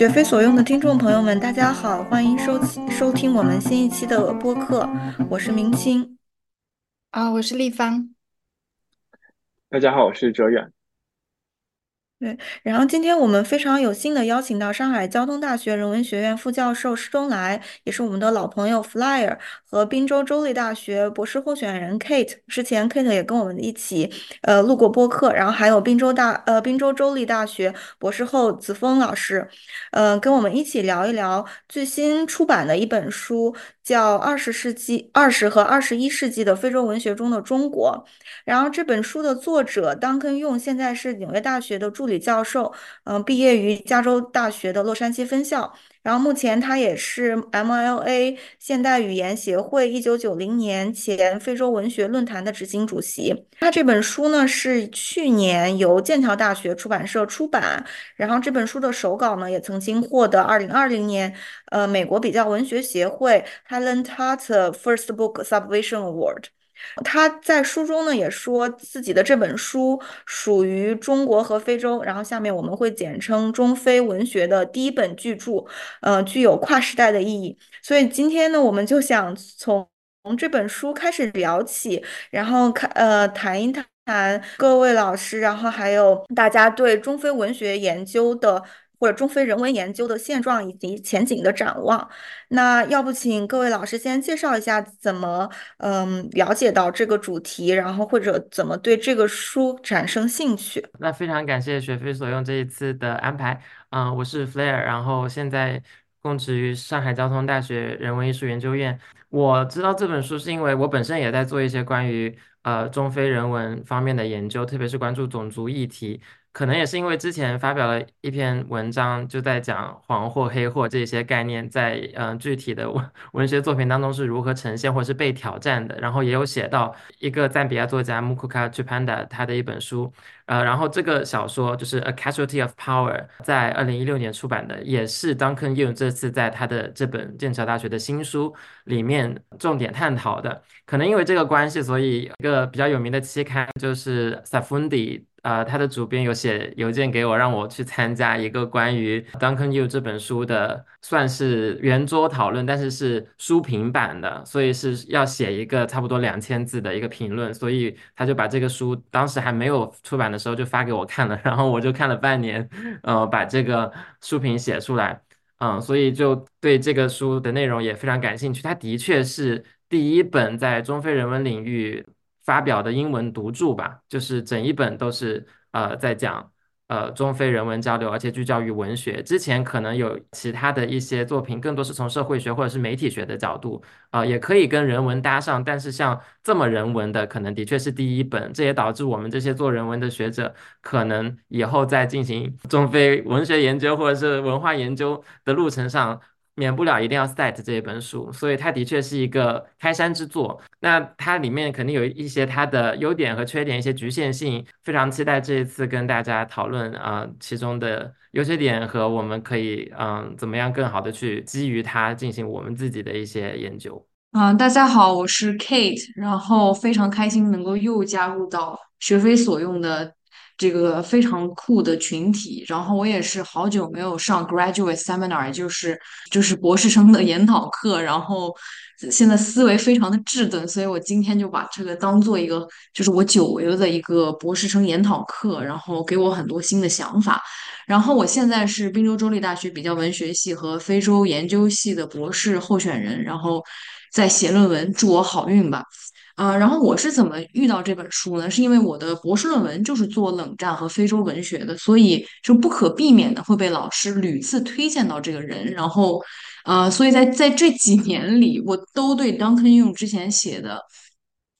学非所用的听众朋友们，大家好，欢迎收收听我们新一期的播客，我是明清。啊，我是立方。大家好，我是哲远。对，然后今天我们非常有幸的邀请到上海交通大学人文学院副教授施东来，也是我们的老朋友 Flyer 和滨州州立大学博士候选人 Kate。之前 Kate 也跟我们一起呃录过播客，然后还有滨州大呃滨州州立大学博士后子峰老师，呃跟我们一起聊一聊最新出版的一本书，叫《二十世纪二十和二十一世纪的非洲文学中的中国》。然后这本书的作者 Duncan Yong 现在是纽约大学的助理。教授，嗯，毕业于加州大学的洛杉矶分校，然后目前他也是 MLA 现代语言协会一九九零年前非洲文学论坛的执行主席。他这本书呢是去年由剑桥大学出版社出版，然后这本书的手稿呢也曾经获得二零二零年呃美国比较文学协会 Helen Tarte First Book Submission Award。他在书中呢也说自己的这本书属于中国和非洲，然后下面我们会简称中非文学的第一本巨著，呃，具有跨时代的意义。所以今天呢，我们就想从从这本书开始聊起，然后看呃谈一谈各位老师，然后还有大家对中非文学研究的。或者中非人文研究的现状以及前景的展望，那要不请各位老师先介绍一下怎么嗯了解到这个主题，然后或者怎么对这个书产生兴趣？那非常感谢学非所用这一次的安排，嗯，我是 Flair，然后现在供职于上海交通大学人文艺术研究院。我知道这本书是因为我本身也在做一些关于呃中非人文方面的研究，特别是关注种族议题。可能也是因为之前发表了一篇文章，就在讲黄或黑或这些概念在嗯具体的文文学作品当中是如何呈现或是被挑战的。然后也有写到一个赞比亚作家 Mukuka Chipanda 他的一本书，呃，然后这个小说就是《A Casualty of Power》在二零一六年出版的，也是 Duncan Yu 这次在他的这本剑桥大学的新书里面重点探讨的。可能因为这个关系，所以一个比较有名的期刊就是 Safundi。呃，他的主编有写邮件给我，让我去参加一个关于 Duncan You 这本书的，算是圆桌讨论，但是是书评版的，所以是要写一个差不多两千字的一个评论，所以他就把这个书当时还没有出版的时候就发给我看了，然后我就看了半年，呃，把这个书评写出来，嗯，所以就对这个书的内容也非常感兴趣。它的确是第一本在中非人文领域。发表的英文独著吧，就是整一本都是呃在讲呃中非人文交流，而且聚焦于文学。之前可能有其他的一些作品，更多是从社会学或者是媒体学的角度，啊也可以跟人文搭上。但是像这么人文的，可能的确是第一本。这也导致我们这些做人文的学者，可能以后在进行中非文学研究或者是文化研究的路程上。免不了一定要 cite 这一本书，所以它的确是一个开山之作。那它里面肯定有一些它的优点和缺点，一些局限性。非常期待这一次跟大家讨论啊，其中的优缺点和我们可以嗯怎么样更好的去基于它进行我们自己的一些研究。嗯，大家好，我是 Kate，然后非常开心能够又加入到学非所用的。这个非常酷的群体，然后我也是好久没有上 graduate seminar，就是就是博士生的研讨课，然后现在思维非常的稚钝，所以我今天就把这个当做一个就是我久违了的一个博士生研讨课，然后给我很多新的想法。然后我现在是滨州州立大学比较文学系和非洲研究系的博士候选人，然后在写论文，祝我好运吧。啊，然后我是怎么遇到这本书呢？是因为我的博士论文就是做冷战和非洲文学的，所以就不可避免的会被老师屡次推荐到这个人。然后，呃，所以在在这几年里，我都对 Duncan Yu 之前写的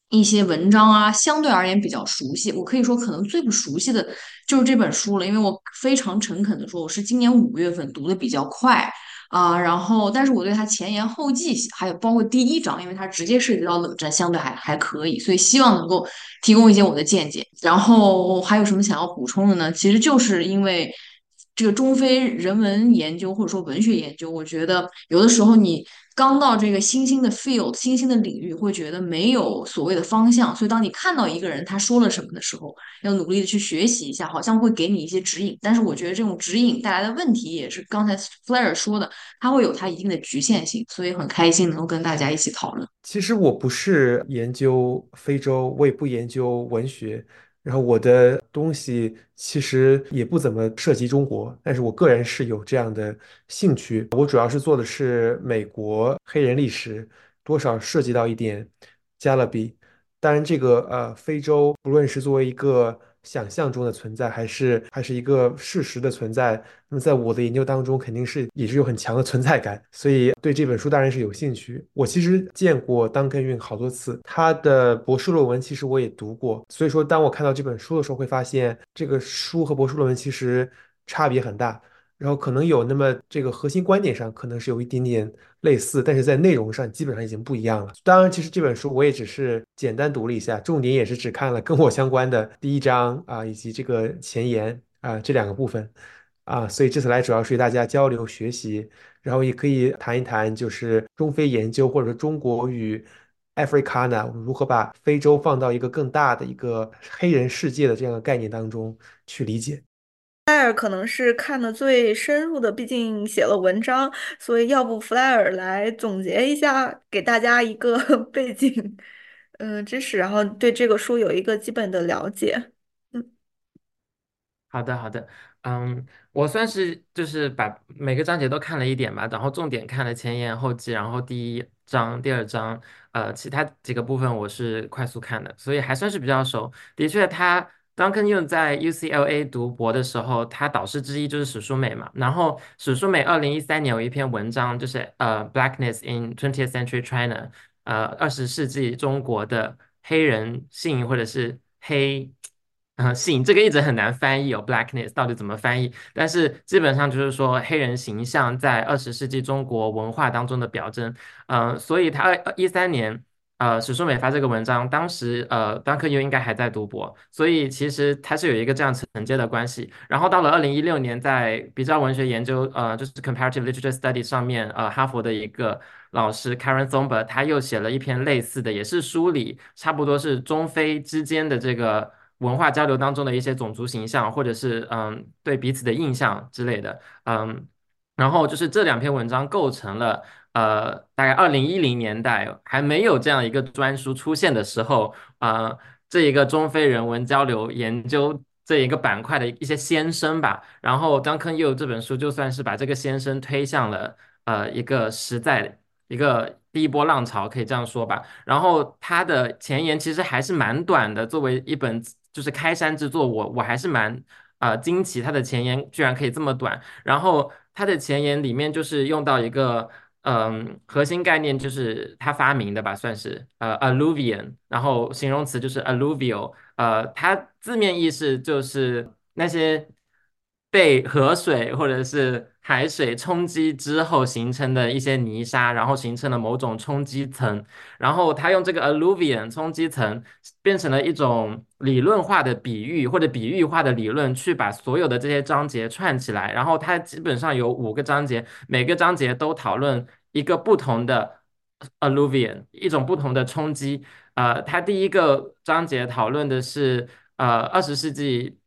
一些文章啊，相对而言比较熟悉。我可以说，可能最不熟悉的就是这本书了，因为我非常诚恳的说，我是今年五月份读的比较快。啊，然后，但是我对它前言后记，还有包括第一章，因为它直接涉及到冷战，相对还还可以，所以希望能够提供一些我的见解。然后还有什么想要补充的呢？其实就是因为。这个中非人文研究或者说文学研究，我觉得有的时候你刚到这个新兴的 field、新兴的领域，会觉得没有所谓的方向。所以当你看到一个人他说了什么的时候，要努力的去学习一下，好像会给你一些指引。但是我觉得这种指引带来的问题，也是刚才 Flair 说的，它会有它一定的局限性。所以很开心能够跟大家一起讨论。其实我不是研究非洲，我也不研究文学。然后我的东西其实也不怎么涉及中国，但是我个人是有这样的兴趣。我主要是做的是美国黑人历史，多少涉及到一点加勒比。当然，这个呃，非洲不论是作为一个想象中的存在，还是还是一个事实的存在，那么在我的研究当中，肯定是也是有很强的存在感，所以对这本书当然是有兴趣。我其实见过 Duncan Yun 好多次，他的博士论文其实我也读过，所以说当我看到这本书的时候，会发现这个书和博士论文其实差别很大。然后可能有那么这个核心观点上可能是有一点点类似，但是在内容上基本上已经不一样了。当然，其实这本书我也只是简单读了一下，重点也是只看了跟我相关的第一章啊，以及这个前言啊这两个部分啊。所以这次来主要是与大家交流学习，然后也可以谈一谈就是中非研究或者说中国与 Africana 我们如何把非洲放到一个更大的一个黑人世界的这样的概念当中去理解。弗莱尔可能是看的最深入的，毕竟写了文章，所以要不弗莱尔来总结一下，给大家一个 背景，嗯，知识，然后对这个书有一个基本的了解。嗯，好的，好的，嗯，我算是就是把每个章节都看了一点吧，然后重点看了前言后记，然后第一章、第二章，呃，其他几个部分我是快速看的，所以还算是比较熟。的确，他。Duncan Yun 在 UCLA 读博的时候，他导师之一就是史书美嘛。然后史书美二零一三年有一篇文章，就是呃，Blackness in Twentieth Century China，呃，二十世纪中国的黑人性或者是黑啊性，这个一直很难翻译哦。Blackness 到底怎么翻译？但是基本上就是说黑人形象在二十世纪中国文化当中的表征。嗯，所以他二一三年。呃，史书美发这个文章，当时呃，当科优应该还在读博，所以其实它是有一个这样承接的关系。然后到了二零一六年，在比较文学研究，呃，就是 Comparative Literature Study 上面，呃，哈佛的一个老师 Karen Zomba，他又写了一篇类似的，也是梳理差不多是中非之间的这个文化交流当中的一些种族形象，或者是嗯对彼此的印象之类的，嗯，然后就是这两篇文章构成了。呃，大概二零一零年代还没有这样一个专书出现的时候，啊，这一个中非人文交流研究这一个板块的一些先声吧。然后张坑佑这本书就算是把这个先声推向了呃一个时代一个第一波浪潮，可以这样说吧。然后它的前言其实还是蛮短的，作为一本就是开山之作，我我还是蛮啊惊奇它的前言居然可以这么短。然后它的前言里面就是用到一个。嗯，核心概念就是他发明的吧，算是呃，alluvian，然后形容词就是 alluvial，呃，它字面意思就是那些被河水或者是海水冲击之后形成的一些泥沙，然后形成了某种冲击层，然后他用这个 alluvian 冲击层变成了一种理论化的比喻或者比喻化的理论，去把所有的这些章节串起来，然后它基本上有五个章节，每个章节都讨论一个不同的 alluvian，一种不同的冲击。呃，它第一个章节讨论的是呃二十世纪。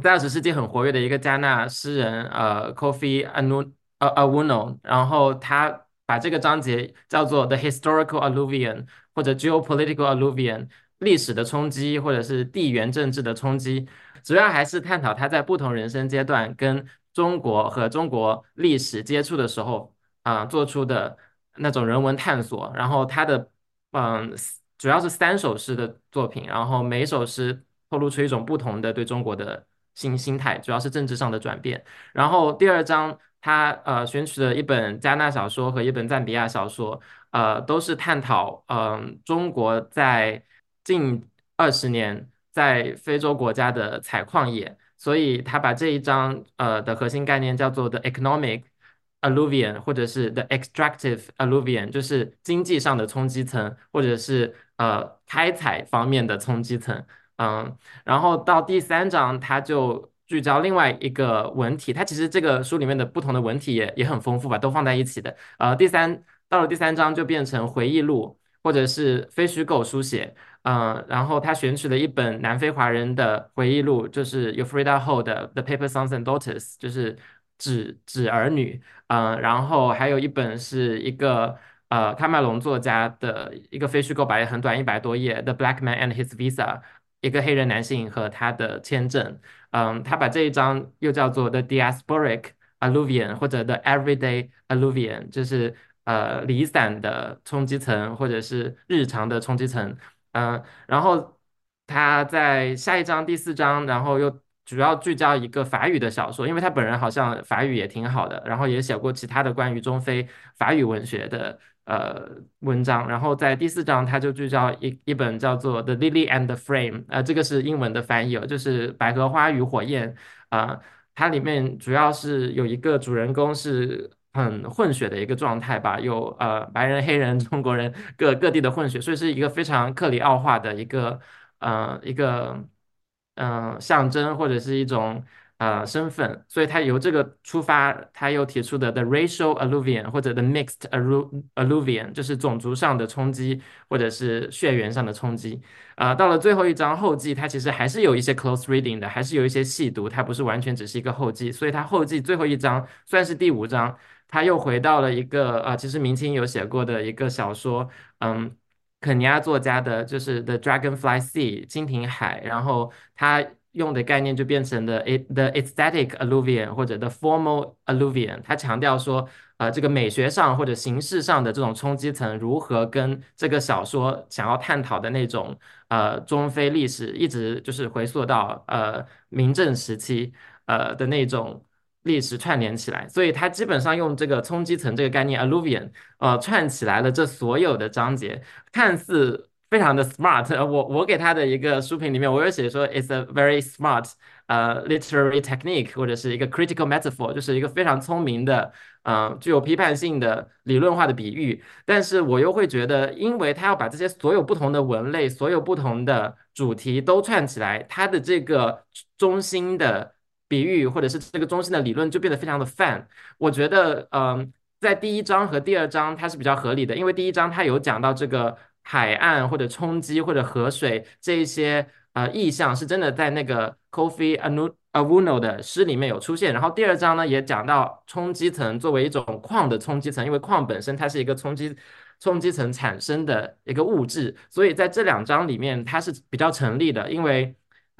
在二十世纪很活跃的一个加纳诗人，呃，Kofi Anu 呃 Awuno，然后他把这个章节叫做 The Historical Alluvion 或者 Geopolitical Alluvion，历史的冲击或者是地缘政治的冲击，主要还是探讨他在不同人生阶段跟中国和中国历史接触的时候啊做出的那种人文探索。然后他的嗯主要是三首诗的作品，然后每首诗透露出一种不同的对中国的。心心态主要是政治上的转变，然后第二章他呃选取了一本加纳小说和一本赞比亚小说，呃都是探讨嗯中国在近二十年在非洲国家的采矿业，所以他把这一章呃的核心概念叫做 the economic alluvion 或者是 the extractive alluvion，就是经济上的冲击层或者是呃开采方面的冲击层。嗯，然后到第三章，它就聚焦另外一个文体。它其实这个书里面的不同的文体也也很丰富吧，都放在一起的。呃，第三到了第三章就变成回忆录或者是非虚构书写。嗯，然后他选取了一本南非华人的回忆录，就是 Ufrida Ho 的《The Paper Sons and Daughters》，就是纸纸儿女。嗯，然后还有一本是一个呃喀麦隆作家的一个非虚构版，也很短，一百多页，《The Black Man and His Visa》，一个黑人男性和他的签证。嗯，他把这一章又叫做 The Diasporic Alluvion 或者 The Everyday Alluvion，就是呃离散的冲击层或者是日常的冲击层。嗯，然后他在下一章第四章，然后又主要聚焦一个法语的小说，因为他本人好像法语也挺好的，然后也写过其他的关于中非法语文学的呃文章。然后在第四章，他就聚焦一一本叫做《The Lily and the Flame》，呃，这个是英文的翻译，就是《百合花与火焰》啊。它里面主要是有一个主人公是。很混血的一个状态吧，有呃白人、黑人、中国人各各地的混血，所以是一个非常克里奥化的一个呃一个嗯象征或者是一种呃身份，所以他由这个出发，他又提出的 the racial alluvion 或者 the mixed alluvion，就是种族上的冲击或者是血缘上的冲击。啊，到了最后一章后记，它其实还是有一些 close reading 的，还是有一些细读，它不是完全只是一个后记，所以它后记最后一章算是第五章。他又回到了一个呃，其实明清有写过的一个小说，嗯，肯尼亚作家的，就是《The Dragonfly Sea》金瓶海，然后他用的概念就变成了 it the aesthetic alluvion 或者 the formal alluvion。他强调说，呃，这个美学上或者形式上的这种冲击层如何跟这个小说想要探讨的那种呃中非历史，一直就是回溯到呃明正时期呃的那种。历史串联起来，所以它基本上用这个冲击层这个概念 alluvion，呃，串起来了这所有的章节，看似非常的 smart。我我给他的一个书评里面，我有写说 it's a very smart，呃，literary technique，或者是一个 critical metaphor，就是一个非常聪明的，呃，具有批判性的理论化的比喻。但是我又会觉得，因为他要把这些所有不同的文类、所有不同的主题都串起来，它的这个中心的。比喻或者是这个中心的理论就变得非常的泛。我觉得，嗯，在第一章和第二章它是比较合理的，因为第一章它有讲到这个海岸或者冲击或者河水这一些呃意象是真的在那个 Coffee Anuno 的诗里面有出现。然后第二章呢也讲到冲击层作为一种矿的冲击层，因为矿本身它是一个冲击冲击层产生的一个物质，所以在这两章里面它是比较成立的，因为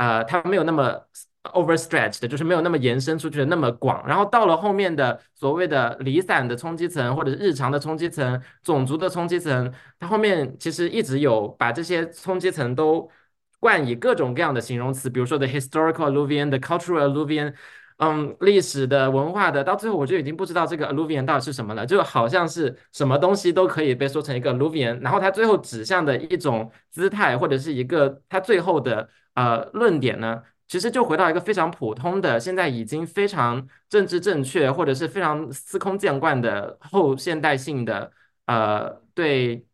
呃它没有那么。overstretched 就是没有那么延伸出去的那么广，然后到了后面的所谓的离散的冲击层或者日常的冲击层、种族的冲击层，它后面其实一直有把这些冲击层都冠以各种各样的形容词，比如说 the historical alluvian，the cultural alluvian，嗯，历史的、文化的，到最后我就已经不知道这个 alluvion 到底是什么了，就好像是什么东西都可以被说成一个 alluvion，然后它最后指向的一种姿态或者是一个它最后的呃论点呢？其实就回到一个非常普通的，现在已经非常政治正确，或者是非常司空见惯的后现代性的，呃，对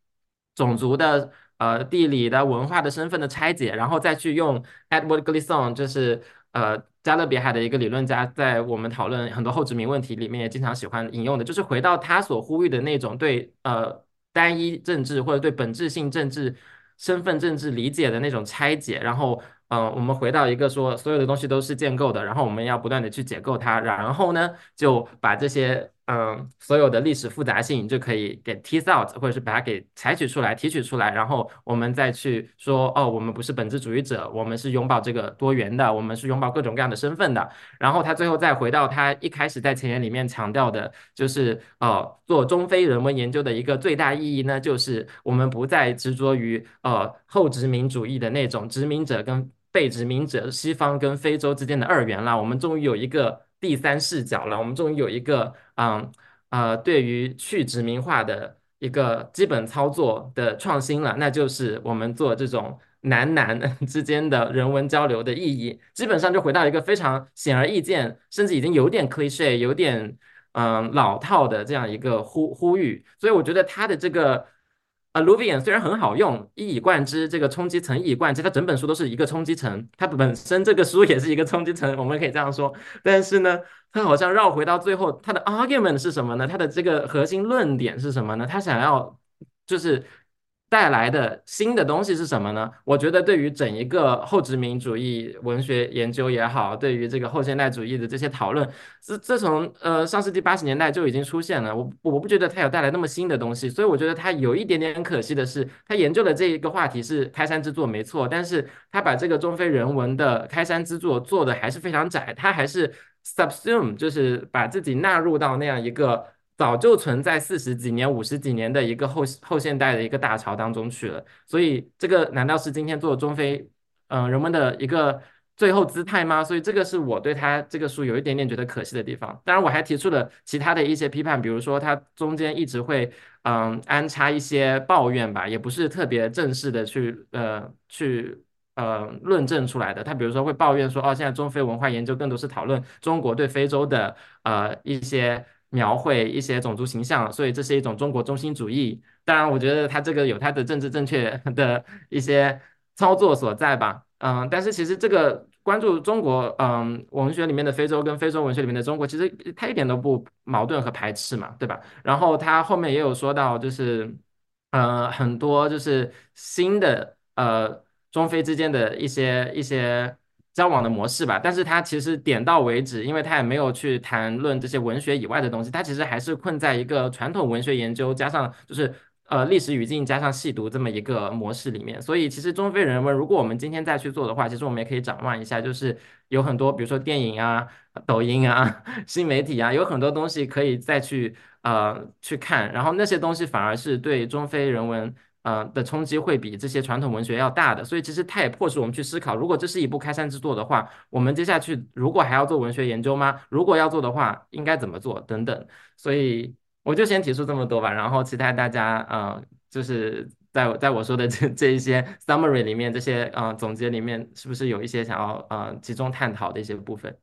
种族的、呃，地理的、文化的身份的拆解，然后再去用 Edward Glisson，就是呃加勒比海的一个理论家，在我们讨论很多后殖民问题里面也经常喜欢引用的，就是回到他所呼吁的那种对呃单一政治或者对本质性政治身份政治理解的那种拆解，然后。嗯，我们回到一个说，所有的东西都是建构的，然后我们要不断的去解构它，然后呢，就把这些。嗯，所有的历史复杂性就可以给 tease out，或者是把它给采取出来、提取出来，然后我们再去说，哦，我们不是本质主义者，我们是拥抱这个多元的，我们是拥抱各种各样的身份的。然后他最后再回到他一开始在前言里面强调的，就是呃，做中非人文研究的一个最大意义呢，就是我们不再执着于呃后殖民主义的那种殖民者跟被殖民者、西方跟非洲之间的二元了，我们终于有一个。第三视角了，我们终于有一个，嗯，呃，对于去殖民化的一个基本操作的创新了，那就是我们做这种男男 之间的人文交流的意义，基本上就回到一个非常显而易见，甚至已经有点 cliche、有点嗯老套的这样一个呼呼吁。所以我觉得他的这个啊 luvian 虽然很好用，一以贯之，这个冲击层一以贯之，它整本书都是一个冲击层，它本身这个书也是一个冲击层，我们可以这样说。但是呢，它好像绕回到最后，它的 argument 是什么呢？它的这个核心论点是什么呢？它想要就是。带来的新的东西是什么呢？我觉得对于整一个后殖民主义文学研究也好，对于这个后现代主义的这些讨论，自自从呃上世纪八十年代就已经出现了。我我不觉得它有带来那么新的东西，所以我觉得它有一点点可惜的是，他研究的这一个话题是开山之作没错，但是他把这个中非人文的开山之作做的还是非常窄，他还是 subsume，就是把自己纳入到那样一个。早就存在四十几年、五十几年的一个后后现代的一个大潮当中去了，所以这个难道是今天做中非嗯人们的一个最后姿态吗？所以这个是我对他这个书有一点点觉得可惜的地方。当然，我还提出了其他的一些批判，比如说他中间一直会嗯安插一些抱怨吧，也不是特别正式的去呃去呃论证出来的。他比如说会抱怨说，哦，现在中非文化研究更多是讨论中国对非洲的呃一些。描绘一些种族形象，所以这是一种中国中心主义。当然，我觉得他这个有他的政治正确 的一些操作所在吧。嗯，但是其实这个关注中国，嗯，文学里面的非洲跟非洲文学里面的中国，其实他一点都不矛盾和排斥嘛，对吧？然后他后面也有说到，就是呃很多就是新的呃中非之间的一些一些。交往的模式吧，但是他其实点到为止，因为他也没有去谈论这些文学以外的东西，他其实还是困在一个传统文学研究加上就是呃历史语境加上细读这么一个模式里面。所以其实中非人文，如果我们今天再去做的话，其实我们也可以展望一下，就是有很多比如说电影啊、抖音啊、新媒体啊，有很多东西可以再去呃去看，然后那些东西反而是对中非人文。呃的冲击会比这些传统文学要大的，所以其实它也迫使我们去思考，如果这是一部开山之作的话，我们接下去如果还要做文学研究吗？如果要做的话，应该怎么做？等等。所以我就先提出这么多吧，然后期待大家呃，就是在在我说的这这一些 summary 里面，这些呃总结里面，是不是有一些想要呃集中探讨的一些部分？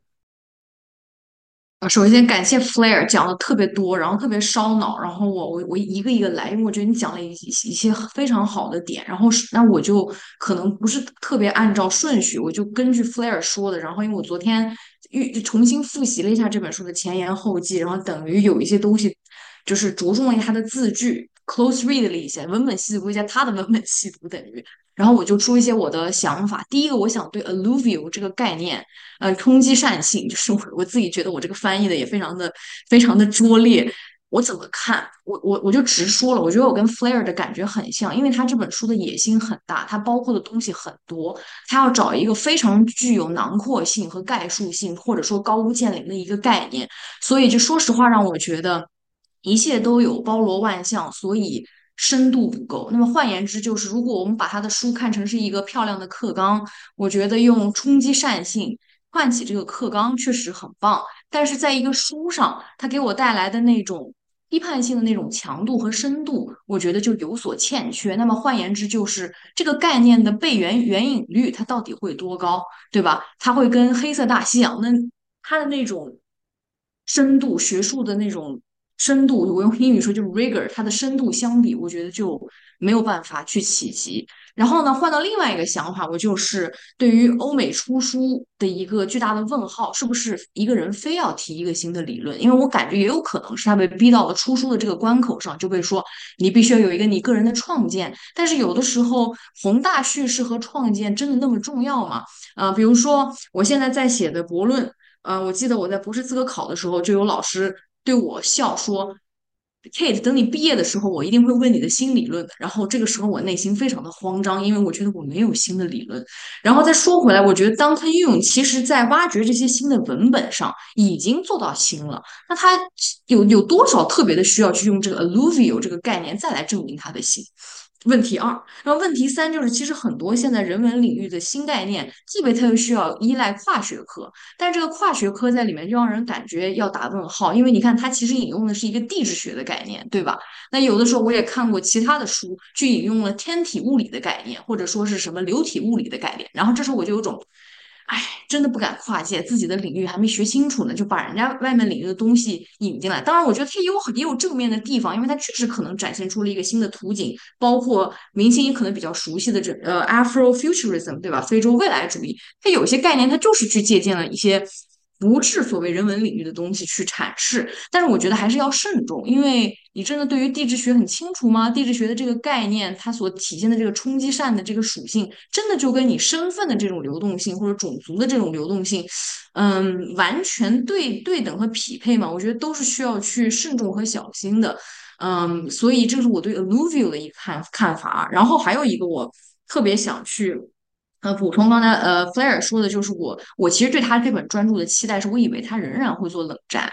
首先感谢 Flair 讲的特别多，然后特别烧脑，然后我我我一个一个来，因为我觉得你讲了一一些非常好的点，然后那我就可能不是特别按照顺序，我就根据 Flair 说的，然后因为我昨天又重新复习了一下这本书的前言后记，然后等于有一些东西就是着重了他的字句，close read 了一些文本细读一下他的文本细读，等于。然后我就出一些我的想法。第一个，我想对 alluvial 这个概念，呃，冲击善性，就是我我自己觉得我这个翻译的也非常的非常的拙劣。我怎么看？我我我就直说了，我觉得我跟 Flair 的感觉很像，因为他这本书的野心很大，它包括的东西很多，他要找一个非常具有囊括性和概述性，或者说高屋建瓴的一个概念。所以就说实话，让我觉得一切都有包罗万象，所以。深度不够。那么换言之，就是如果我们把他的书看成是一个漂亮的课纲，我觉得用冲击善性唤起这个课纲确实很棒。但是在一个书上，它给我带来的那种批判性的那种强度和深度，我觉得就有所欠缺。那么换言之，就是这个概念的背原援引率它到底会多高，对吧？它会跟黑色大西洋的它的那种深度学术的那种。深度，我用英语说就是 rigor，它的深度相比，我觉得就没有办法去企及。然后呢，换到另外一个想法，我就是对于欧美出书的一个巨大的问号，是不是一个人非要提一个新的理论？因为我感觉也有可能是他被逼到了出书的这个关口上，就被说你必须要有一个你个人的创建。但是有的时候，宏大叙事和创建真的那么重要吗？呃，比如说我现在在写的博论，呃，我记得我在博士资格考的时候就有老师。对我笑说：“Kate，等你毕业的时候，我一定会问你的新理论的。”然后这个时候我内心非常的慌张，因为我觉得我没有新的理论。然后再说回来，我觉得 Duncan Yun 其实在挖掘这些新的文本上已经做到新了。那他有有多少特别的需要去用这个 alluvial 这个概念再来证明他的新？问题二，然后问题三就是，其实很多现在人文领域的新概念，特别特别需要依赖跨学科，但这个跨学科在里面就让人感觉要打问号，因为你看它其实引用的是一个地质学的概念，对吧？那有的时候我也看过其他的书去引用了天体物理的概念，或者说是什么流体物理的概念，然后这时候我就有种哎，真的不敢跨界，自己的领域还没学清楚呢，就把人家外面领域的东西引进来。当然，我觉得它也有也有正面的地方，因为它确实可能展现出了一个新的图景，包括明星也可能比较熟悉的这呃 Afrofuturism，对吧？非洲未来主义，它有些概念它就是去借鉴了一些。不是所谓人文领域的东西去阐释，但是我觉得还是要慎重，因为你真的对于地质学很清楚吗？地质学的这个概念，它所体现的这个冲击扇的这个属性，真的就跟你身份的这种流动性或者种族的这种流动性，嗯，完全对对等和匹配吗？我觉得都是需要去慎重和小心的，嗯，所以这是我对 alluvial 的一看看法。然后还有一个我特别想去。呃，补充刚才呃，Flair 说的就是我，我其实对他这本专注的期待是，我以为他仍然会做冷战。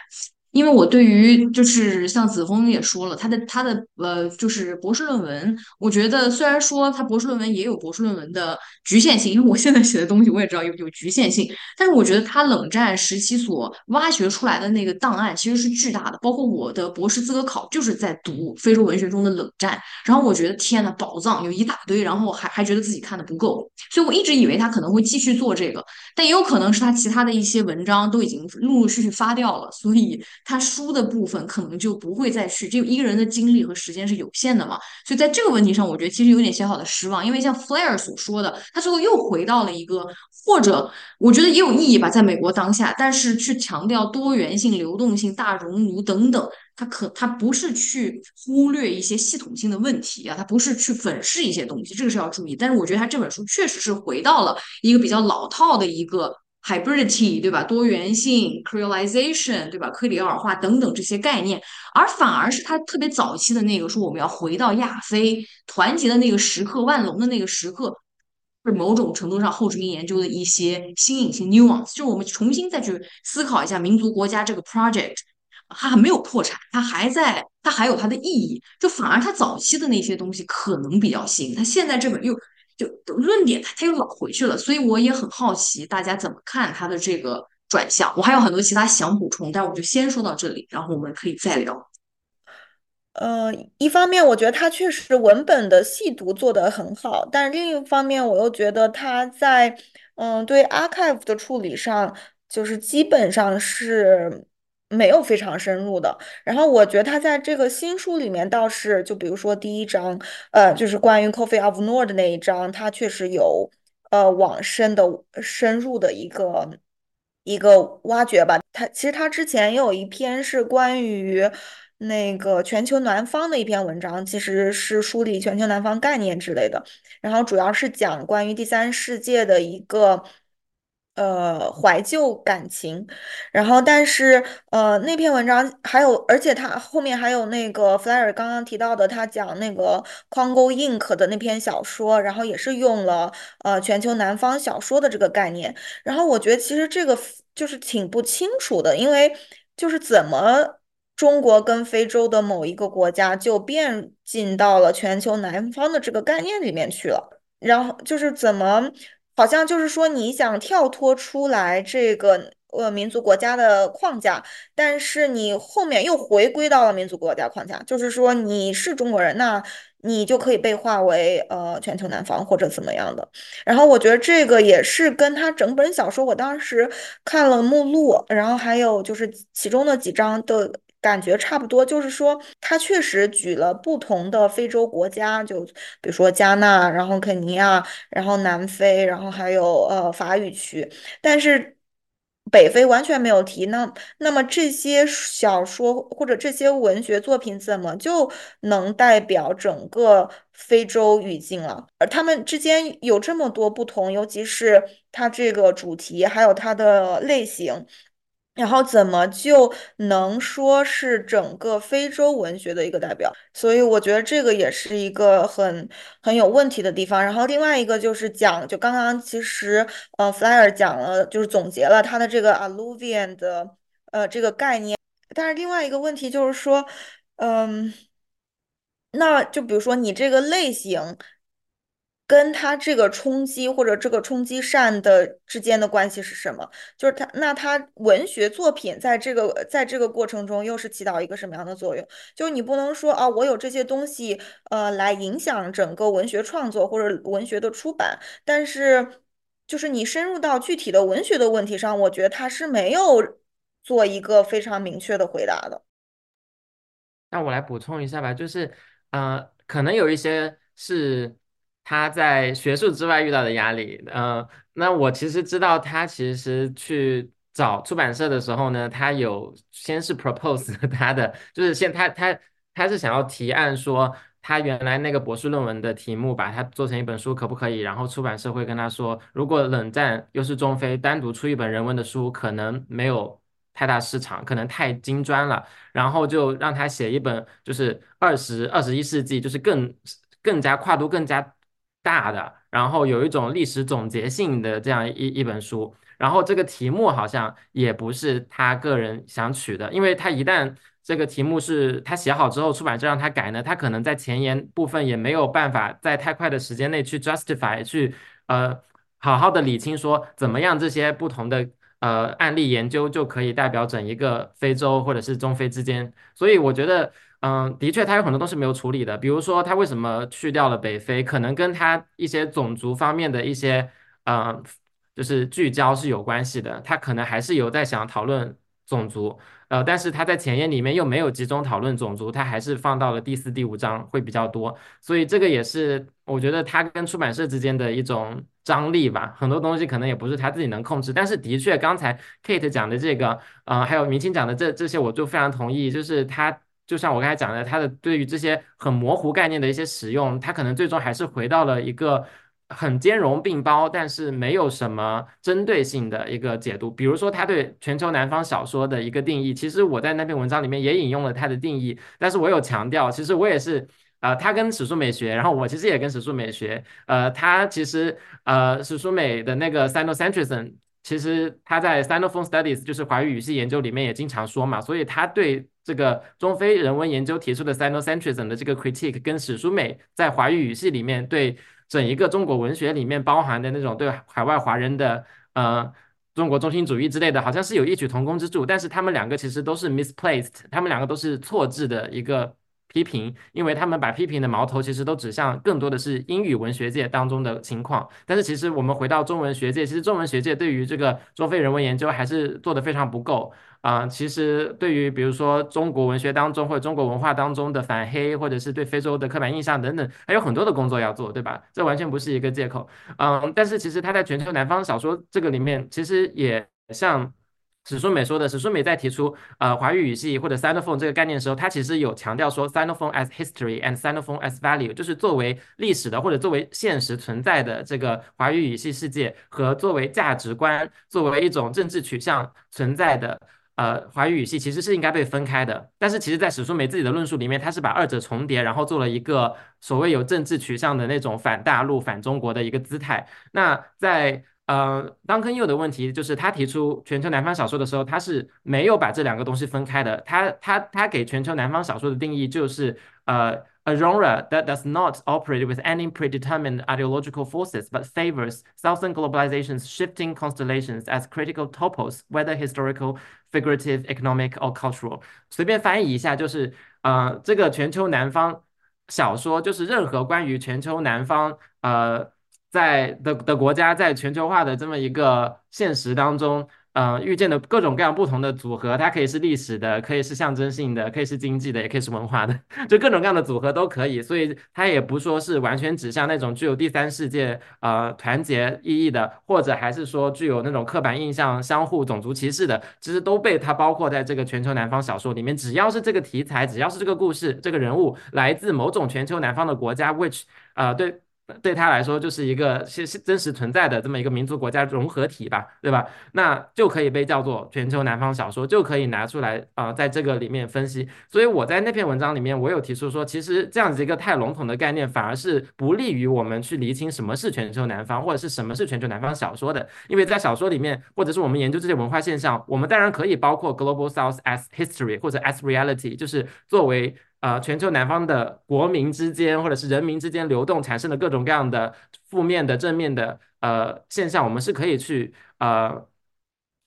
因为我对于就是像子枫也说了，他的他的呃就是博士论文，我觉得虽然说他博士论文也有博士论文的局限性，因为我现在写的东西我也知道有有局限性，但是我觉得他冷战时期所挖掘出来的那个档案其实是巨大的，包括我的博士资格考就是在读非洲文学中的冷战，然后我觉得天呐，宝藏有一大堆，然后还还觉得自己看的不够，所以我一直以为他可能会继续做这个，但也有可能是他其他的一些文章都已经陆陆续续发掉了，所以。他书的部分可能就不会再去，就一个人的精力和时间是有限的嘛，所以在这个问题上，我觉得其实有点小小的失望，因为像 Flair 所说的，他最后又回到了一个，或者我觉得也有意义吧，在美国当下，但是去强调多元性、流动性、大熔炉等等，他可他不是去忽略一些系统性的问题啊，他不是去粉饰一些东西，这个是要注意。但是我觉得他这本书确实是回到了一个比较老套的一个。Hybridity 对吧？多元性，creolization 对吧？克里奥尔化等等这些概念，而反而是他特别早期的那个说我们要回到亚非团结的那个时刻，万隆的那个时刻，是某种程度上后殖民研究的一些新颖性 nuance，就是我们重新再去思考一下民族国家这个 project，它还没有破产，它还在，它还有它的意义，就反而它早期的那些东西可能比较新，它现在这本又。就论点，他他又老回去了，所以我也很好奇大家怎么看他的这个转向。我还有很多其他想补充，但我就先说到这里，然后我们可以再聊。呃，一方面我觉得他确实文本的细读做得很好，但是另一方面我又觉得他在嗯对 archive 的处理上，就是基本上是。没有非常深入的，然后我觉得他在这个新书里面倒是，就比如说第一章，呃，就是关于 Coffee of Nord 的那一章，他确实有呃往深的深入的一个一个挖掘吧。他其实他之前也有一篇是关于那个全球南方的一篇文章，其实是梳理全球南方概念之类的，然后主要是讲关于第三世界的一个。呃，怀旧感情，然后但是呃，那篇文章还有，而且他后面还有那个 Flyer 刚刚提到的，他讲那个 Congo Ink 的那篇小说，然后也是用了呃全球南方小说的这个概念，然后我觉得其实这个就是挺不清楚的，因为就是怎么中国跟非洲的某一个国家就变进到了全球南方的这个概念里面去了，然后就是怎么。好像就是说，你想跳脱出来这个呃民族国家的框架，但是你后面又回归到了民族国家框架，就是说你是中国人，那你就可以被划为呃全球南方或者怎么样的。然后我觉得这个也是跟他整本小说，我当时看了目录，然后还有就是其中的几章的。感觉差不多，就是说，他确实举了不同的非洲国家，就比如说加纳，然后肯尼亚，然后南非，然后还有呃法语区，但是北非完全没有提。那那么这些小说或者这些文学作品怎么就能代表整个非洲语境了？而他们之间有这么多不同，尤其是它这个主题还有它的类型。然后怎么就能说是整个非洲文学的一个代表？所以我觉得这个也是一个很很有问题的地方。然后另外一个就是讲，就刚刚其实呃，Flyer 讲了，就是总结了他的这个 alluvian 的呃这个概念。但是另外一个问题就是说，嗯，那就比如说你这个类型。跟它这个冲击或者这个冲击扇的之间的关系是什么？就是它，那它文学作品在这个在这个过程中又是起到一个什么样的作用？就是你不能说啊，我有这些东西，呃，来影响整个文学创作或者文学的出版，但是就是你深入到具体的文学的问题上，我觉得他是没有做一个非常明确的回答的。那我来补充一下吧，就是呃，可能有一些是他在学术之外遇到的压力，呃，那我其实知道他其实去找出版社的时候呢，他有先是 propose 他的，就是先他他他是想要提案说。他原来那个博士论文的题目，把它做成一本书可不可以？然后出版社会跟他说，如果冷战又是中非，单独出一本人文的书，可能没有太大市场，可能太金砖了。然后就让他写一本，就是二十二十一世纪，就是更更加跨度更加大的，然后有一种历史总结性的这样一一本书。然后这个题目好像也不是他个人想取的，因为他一旦。这个题目是他写好之后，出版社让他改呢，他可能在前言部分也没有办法在太快的时间内去 justify 去呃好好的理清说怎么样这些不同的呃案例研究就可以代表整一个非洲或者是中非之间，所以我觉得嗯的确他有很多东西没有处理的，比如说他为什么去掉了北非，可能跟他一些种族方面的一些嗯就是聚焦是有关系的，他可能还是有在想讨论种族。呃，但是他在前言里面又没有集中讨论种族，他还是放到了第四、第五章会比较多，所以这个也是我觉得他跟出版社之间的一种张力吧。很多东西可能也不是他自己能控制，但是的确刚才 Kate 讲的这个，呃，还有明清讲的这这些，我就非常同意。就是他就像我刚才讲的，他的对于这些很模糊概念的一些使用，他可能最终还是回到了一个。很兼容并包，但是没有什么针对性的一个解读。比如说，他对全球南方小说的一个定义，其实我在那篇文章里面也引用了他的定义，但是我有强调，其实我也是，呃，他跟史书美学，然后我其实也跟史书美学，呃，他其实，呃，史书美的那个 Sinocentrism，其实他在 Sinophone Studies，就是华语语系研究里面也经常说嘛，所以他对这个中非人文研究提出的 Sinocentrism 的这个 critique，跟史书美在华语语系里面对。整一个中国文学里面包含的那种对海外华人的呃中国中心主义之类的，好像是有异曲同工之处，但是他们两个其实都是 misplaced，他们两个都是错置的一个批评，因为他们把批评的矛头其实都指向更多的是英语文学界当中的情况，但是其实我们回到中文学界，其实中文学界对于这个中非人文研究还是做的非常不够。啊，其实对于比如说中国文学当中或者中国文化当中的反黑，或者是对非洲的刻板印象等等，还有很多的工作要做，对吧？这完全不是一个借口。嗯，但是其实他在全球南方小说这个里面，其实也像史书美说的，史书美在提出呃华语语系或者 Sinophone 这个概念的时候，他其实有强调说 Sinophone as history and Sinophone as value，就是作为历史的或者作为现实存在的这个华语语系世界和作为价值观、作为一种政治取向存在的。呃，华语语系其实是应该被分开的，但是其实，在史书美自己的论述里面，他是把二者重叠，然后做了一个所谓有政治取向的那种反大陆、反中国的一个姿态。那在呃，Duncan Yu 的问题就是，他提出全球南方小说的时候，他是没有把这两个东西分开的。他他他给全球南方小说的定义就是呃。A genre that does not operate with any predetermined ideological forces but favors Southern globalization's shifting constellations as critical topos, whether historical, figurative, economic or cultural。随便翻译一下，就是呃，这个全球南方小说，就是任何关于全球南方呃在的的国家在全球化的这么一个现实当中。呃，遇见的各种各样不同的组合，它可以是历史的，可以是象征性的，可以是经济的，也可以是文化的，就各种各样的组合都可以。所以它也不说是完全指向那种具有第三世界呃团结意义的，或者还是说具有那种刻板印象、相互种族歧视的，其实都被它包括在这个全球南方小说里面。只要是这个题材，只要是这个故事，这个人物来自某种全球南方的国家，which 呃对。对他来说就是一个是是真实存在的这么一个民族国家融合体吧，对吧？那就可以被叫做全球南方小说，就可以拿出来啊，在这个里面分析。所以我在那篇文章里面，我有提出说，其实这样子一个太笼统的概念，反而是不利于我们去厘清什么是全球南方，或者是什么是全球南方小说的。因为在小说里面，或者是我们研究这些文化现象，我们当然可以包括 Global South as history 或者 as reality，就是作为。呃，全球南方的国民之间，或者是人民之间流动产生的各种各样的负面的、正面的呃现象，我们是可以去呃，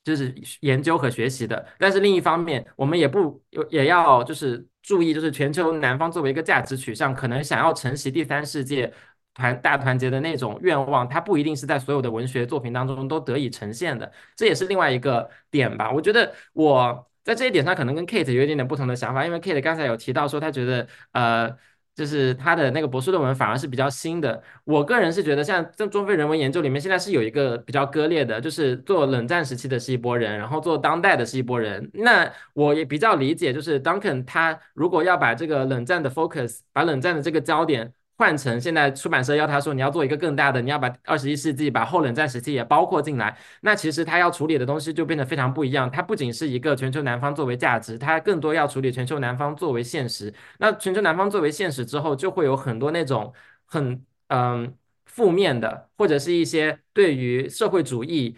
就是研究和学习的。但是另一方面，我们也不也要就是注意，就是全球南方作为一个价值取向，可能想要承袭第三世界团大团结的那种愿望，它不一定是在所有的文学作品当中都得以呈现的，这也是另外一个点吧。我觉得我在这一点上可能跟 Kate 有一点点不同的想法，因为 Kate 刚才有提到说，他觉得呃。就是他的那个博士论文反而是比较新的。我个人是觉得，像在中非人文研究里面，现在是有一个比较割裂的，就是做冷战时期的是一波人，然后做当代的是一波人。那我也比较理解，就是 Duncan 他如果要把这个冷战的 focus，把冷战的这个焦点。换成现在出版社要他说你要做一个更大的，你要把二十一世纪把后冷战时期也包括进来，那其实他要处理的东西就变得非常不一样。它不仅是一个全球南方作为价值，它更多要处理全球南方作为现实。那全球南方作为现实之后，就会有很多那种很嗯负面的，或者是一些对于社会主义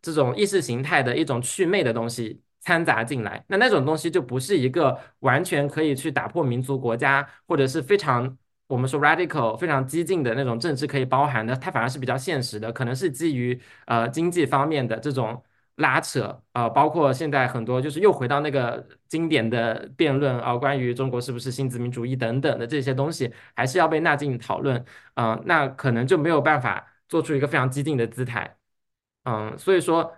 这种意识形态的一种祛魅的东西掺杂进来。那那种东西就不是一个完全可以去打破民族国家，或者是非常。我们说 radical 非常激进的那种政治可以包含的，它反而是比较现实的，可能是基于呃经济方面的这种拉扯啊，包括现在很多就是又回到那个经典的辩论啊，关于中国是不是新殖民主义等等的这些东西，还是要被纳进讨论啊，那可能就没有办法做出一个非常激进的姿态，嗯，所以说。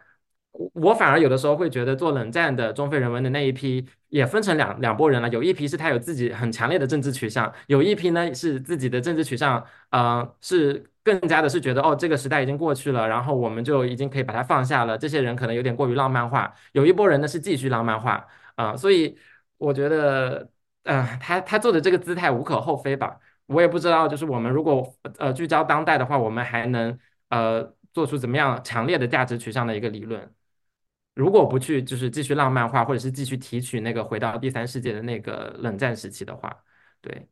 我反而有的时候会觉得，做冷战的中非人文的那一批也分成两两拨人了。有一批是他有自己很强烈的政治取向，有一批呢是自己的政治取向，呃，是更加的是觉得哦，这个时代已经过去了，然后我们就已经可以把它放下了。这些人可能有点过于浪漫化，有一波人呢是继续浪漫化啊。所以我觉得，呃，他他做的这个姿态无可厚非吧。我也不知道，就是我们如果呃聚焦当代的话，我们还能呃做出怎么样强烈的价值取向的一个理论。如果不去就是继续浪漫化，或者是继续提取那个回到第三世界的那个冷战时期的话，对，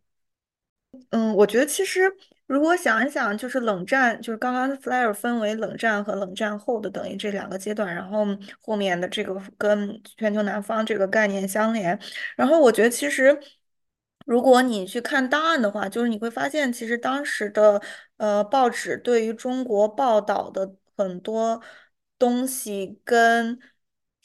嗯，我觉得其实如果想一想，就是冷战，就是刚刚 Flyer 分为冷战和冷战后的等于这两个阶段，然后后面的这个跟全球南方这个概念相连，然后我觉得其实如果你去看档案的话，就是你会发现，其实当时的呃报纸对于中国报道的很多东西跟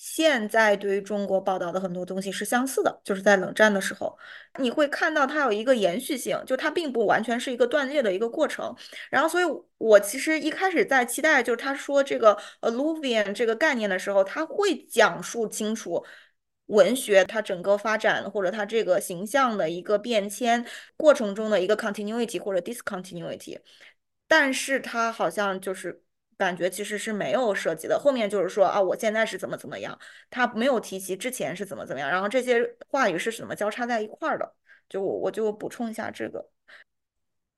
现在对于中国报道的很多东西是相似的，就是在冷战的时候，你会看到它有一个延续性，就它并不完全是一个断裂的一个过程。然后，所以我其实一开始在期待，就是他说这个 alluvian 这个概念的时候，他会讲述清楚文学它整个发展或者它这个形象的一个变迁过程中的一个 continuity 或者 discontinuity，但是它好像就是。感觉其实是没有涉及的，后面就是说啊，我现在是怎么怎么样，他没有提及之前是怎么怎么样，然后这些话语是怎么交叉在一块儿的，就我我就补充一下这个。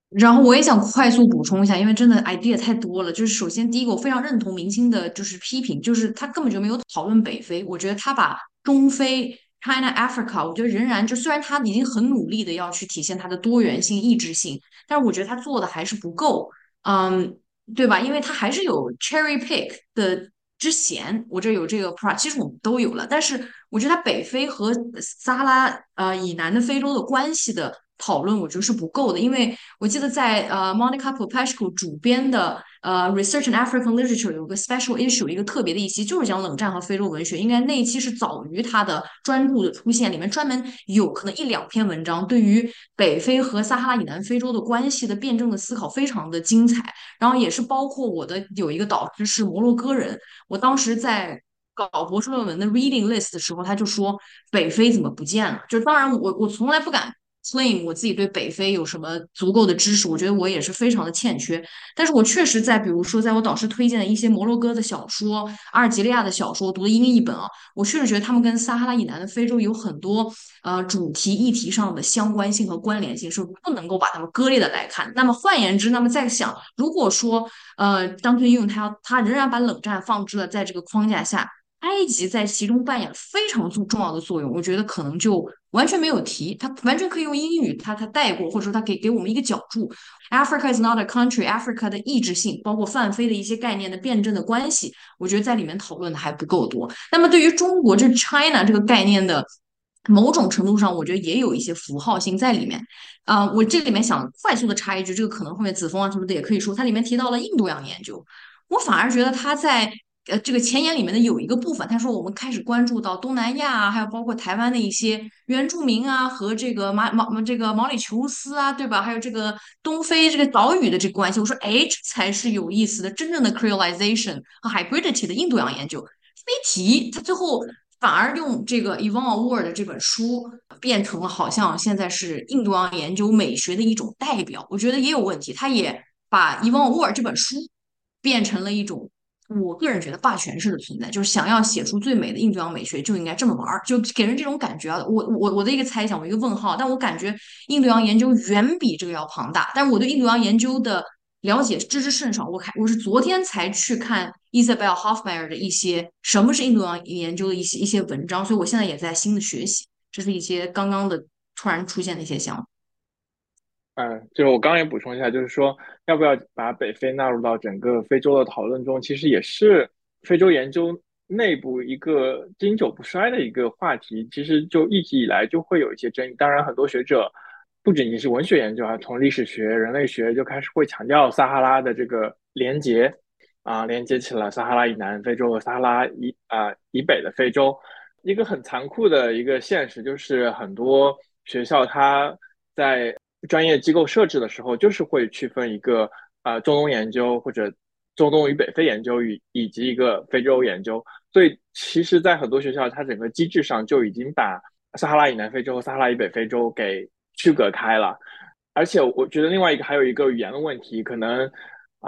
然后我也想快速补充一下，因为真的 idea 太多了。就是首先第一个，我非常认同明星的，就是批评，就是他根本就没有讨论北非。我觉得他把中非 China Africa，我觉得仍然就虽然他已经很努力的要去体现它的多元性、异质性，但是我觉得他做的还是不够。嗯。对吧？因为它还是有 cherry pick 的之嫌，我这有这个 part，其实我们都有了。但是我觉得它北非和撒拉呃以南的非洲的关系的讨论，我觉得是不够的。因为我记得在呃 Monica Popescu 主编的。呃，Research in African Literature 有个 special issue，一个特别的一期，就是讲冷战和非洲文学。应该那一期是早于他的专著的出现，里面专门有可能一两篇文章，对于北非和撒哈拉以南非洲的关系的辩证的思考非常的精彩。然后也是包括我的有一个导师是摩洛哥人，我当时在搞博士论文的 reading list 的时候，他就说北非怎么不见了？就当然我我从来不敢。Claim 我自己对北非有什么足够的知识，我觉得我也是非常的欠缺。但是我确实在，比如说，在我导师推荐的一些摩洛哥的小说、阿尔及利亚的小说，读的英译本啊，我确实觉得他们跟撒哈拉以南的非洲有很多呃主题议题上的相关性和关联性，是不能够把它们割裂的来看。那么换言之，那么在想，如果说呃张俊用他要他仍然把冷战放置了在这个框架下。埃及在其中扮演非常重重要的作用，我觉得可能就完全没有提，他完全可以用英语，他他带过，或者说他给给我们一个角注。Africa is not a country. Africa 的意志性，包括泛非的一些概念的辩证的关系，我觉得在里面讨论的还不够多。那么对于中国这 China 这个概念的某种程度上，我觉得也有一些符号性在里面。啊，我这里面想快速的插一句，这个可能后面子枫啊什么的也可以说，它里面提到了印度洋研究，我反而觉得他在。呃这个前言里面的有一个部分，他说我们开始关注到东南亚啊，还有包括台湾的一些原住民啊和这个马毛这个毛里求斯啊，对吧？还有这个东非这个岛屿的这个关系，我说哎，这才是有意思的，真正的 creolization 和 hybridity 的印度洋研究。没提，他最后反而用这个 Yvonne Ward 这本书变成了好像现在是印度洋研究美学的一种代表，我觉得也有问题。他也把 Yvonne Ward 这本书变成了一种，我个人觉得霸权式的存在，就是想要写出最美的印度洋美学就应该这么玩儿，就给人这种感觉啊。我我我的一个猜想，我一个问号，但我感觉印度洋研究远比这个要庞大，但是我对印度洋研究的。了解知之甚少，我看我是昨天才去看 Isabel Hoffmeyer 的一些什么是印度洋研究的一些一些文章，所以我现在也在新的学习，这是一些刚刚的突然出现的一些想法。嗯，就是我刚刚也补充一下，就是说要不要把北非纳入到整个非洲的讨论中，其实也是非洲研究内部一个经久不衰的一个话题。其实就一直以来就会有一些争议，当然很多学者。不仅仅是文学研究啊，从历史学、人类学就开始会强调撒哈拉的这个连接啊，连接起了撒哈拉以南非洲和撒哈拉以啊以北的非洲。一个很残酷的一个现实就是，很多学校它在专业机构设置的时候，就是会区分一个啊中东研究或者中东与北非研究与以及一个非洲研究。所以，其实，在很多学校，它整个机制上就已经把撒哈拉以南非洲和撒哈拉以北非洲给区隔开了，而且我觉得另外一个还有一个语言的问题，可能，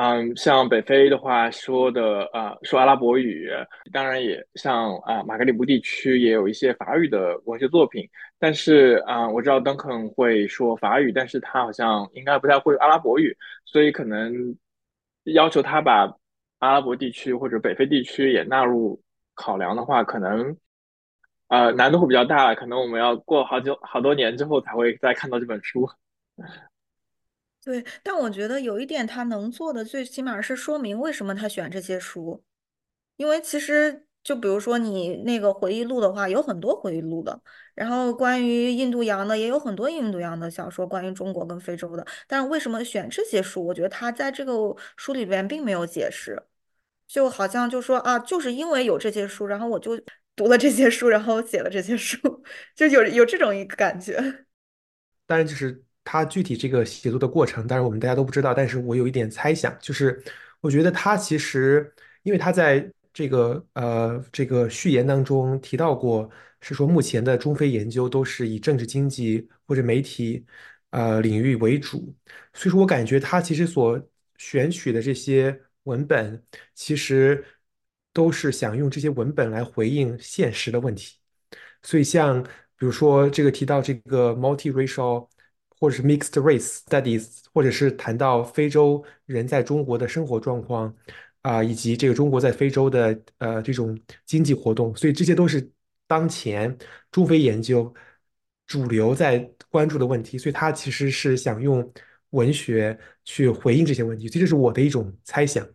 嗯，像北非的话说的，呃，说阿拉伯语，当然也像啊马格里布地区也有一些法语的文学作品，但是啊，我知道邓肯会说法语，但是他好像应该不太会阿拉伯语，所以可能要求他把阿拉伯地区或者北非地区也纳入考量的话，可能。呃，难度会比较大，可能我们要过好久好多年之后才会再看到这本书。对，但我觉得有一点他能做的，最起码是说明为什么他选这些书。因为其实就比如说你那个回忆录的话，有很多回忆录的，然后关于印度洋的也有很多印度洋的小说，关于中国跟非洲的。但是为什么选这些书？我觉得他在这个书里边并没有解释，就好像就说啊，就是因为有这些书，然后我就。读了这些书，然后写了这些书，就有有这种一个感觉。但是，就是他具体这个写作的过程，当然我们大家都不知道。但是我有一点猜想，就是我觉得他其实，因为他在这个呃这个序言当中提到过，是说目前的中非研究都是以政治经济或者媒体呃领域为主，所以说我感觉他其实所选取的这些文本，其实。都是想用这些文本来回应现实的问题，所以像比如说这个提到这个 multiracial 或者是 mixed race studies，或者是谈到非洲人在中国的生活状况啊，以及这个中国在非洲的呃这种经济活动，所以这些都是当前中非研究主流在关注的问题，所以他其实是想用文学去回应这些问题，这就是我的一种猜想。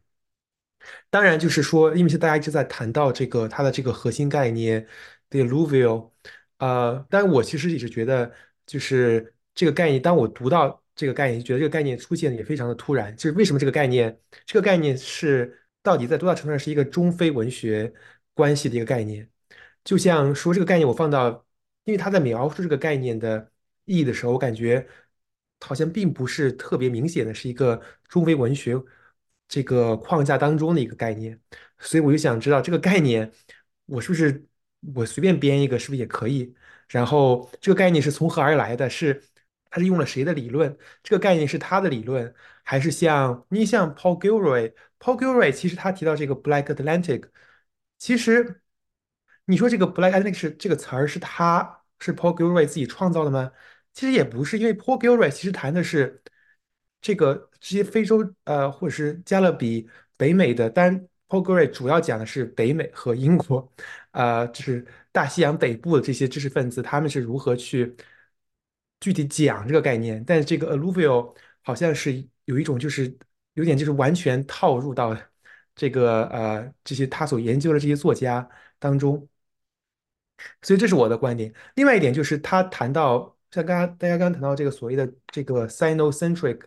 当然，就是说，因为是大家一直在谈到这个它的这个核心概念，the alluvial，呃，但我其实也是觉得，就是这个概念，当我读到这个概念，觉得这个概念出现也非常的突然。就是为什么这个概念，这个概念是到底在多大程度上是一个中非文学关系的一个概念？就像说这个概念，我放到，因为他在描述这个概念的意义的时候，我感觉好像并不是特别明显的是一个中非文学。这个框架当中的一个概念，所以我就想知道这个概念，我是不是我随便编一个是不是也可以？然后这个概念是从何而来的？是它是用了谁的理论？这个概念是他的理论，还是像你像 Paul Gilroy？Paul Gilroy 其实他提到这个 Black Atlantic，其实你说这个 Black Atlantic 是这个词儿是他是 Paul Gilroy 自己创造的吗？其实也不是，因为 Paul Gilroy 其实谈的是。这个这些非洲呃，或者是加勒比、北美的，当然 p o g r e 主要讲的是北美和英国，呃，就是大西洋北部的这些知识分子，他们是如何去具体讲这个概念。但是这个 alluvial 好像是有一种就是有点就是完全套入到这个呃这些他所研究的这些作家当中，所以这是我的观点。另外一点就是他谈到。像刚刚大家刚刚谈到这个所谓的这个 sinocentric，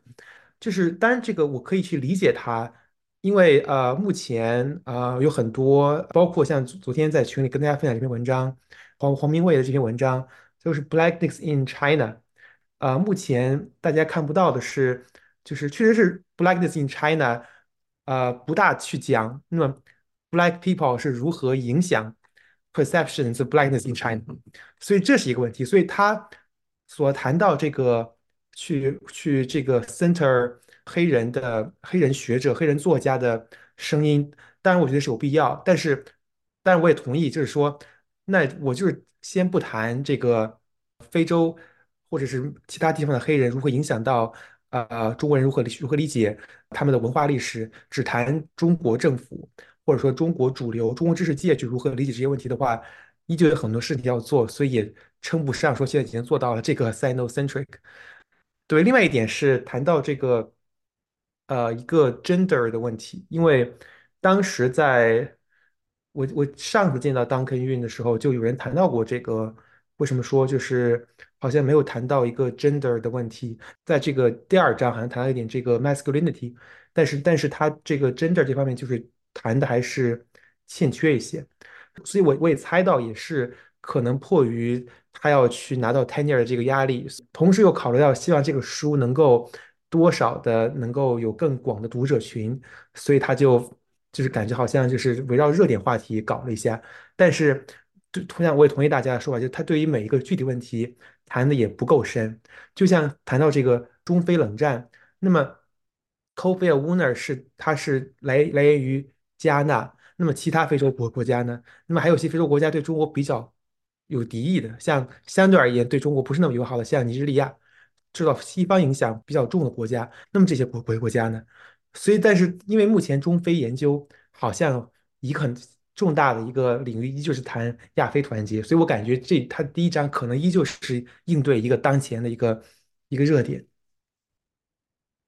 就是当然这个我可以去理解它因为呃，目前呃有很多，包括像昨天在群里跟大家分享这篇文章，黄黄明卫的这篇文章，就是 Blackness in China。呃，目前大家看不到的是，就是确实是 Blackness in China，呃，不大去讲那么 Black people 是如何影响 perceptions of Blackness in China，所以这是一个问题。所以他所谈到这个去去这个 center。黑人的黑人学者、黑人作家的声音，当然我觉得是有必要，但是，但是我也同意，就是说，那我就是先不谈这个非洲或者是其他地方的黑人如何影响到呃中国人如何如何理解他们的文化历史，只谈中国政府或者说中国主流中国知识界去如何理解这些问题的话，依旧有很多事情要做，所以也称不上说现在已经做到了这个 sinocentric。对，另外一点是谈到这个。呃，一个 gender 的问题，因为当时在我我上次见到 Duncan Yun 的时候，就有人谈到过这个，为什么说就是好像没有谈到一个 gender 的问题，在这个第二章好像谈了一点这个 masculinity，但是但是他这个 gender 这方面就是谈的还是欠缺一些，所以我我也猜到也是可能迫于他要去拿到 tenure 的这个压力，同时又考虑到希望这个书能够。多少的能够有更广的读者群，所以他就就是感觉好像就是围绕热点话题搞了一下，但是对同样我也同意大家的说法，就是他对于每一个具体问题谈的也不够深。就像谈到这个中非冷战，那么 Kofi Woolner 是他是来来源于加纳，那么其他非洲国国家呢？那么还有些非洲国家对中国比较有敌意的，像相对而言对中国不是那么友好的，像尼日利亚。受到西方影响比较重的国家，那么这些国国国家呢？所以，但是因为目前中非研究好像一个很重大的一个领域，依旧是谈亚非团结，所以我感觉这它第一章可能依旧是应对一个当前的一个一个热点。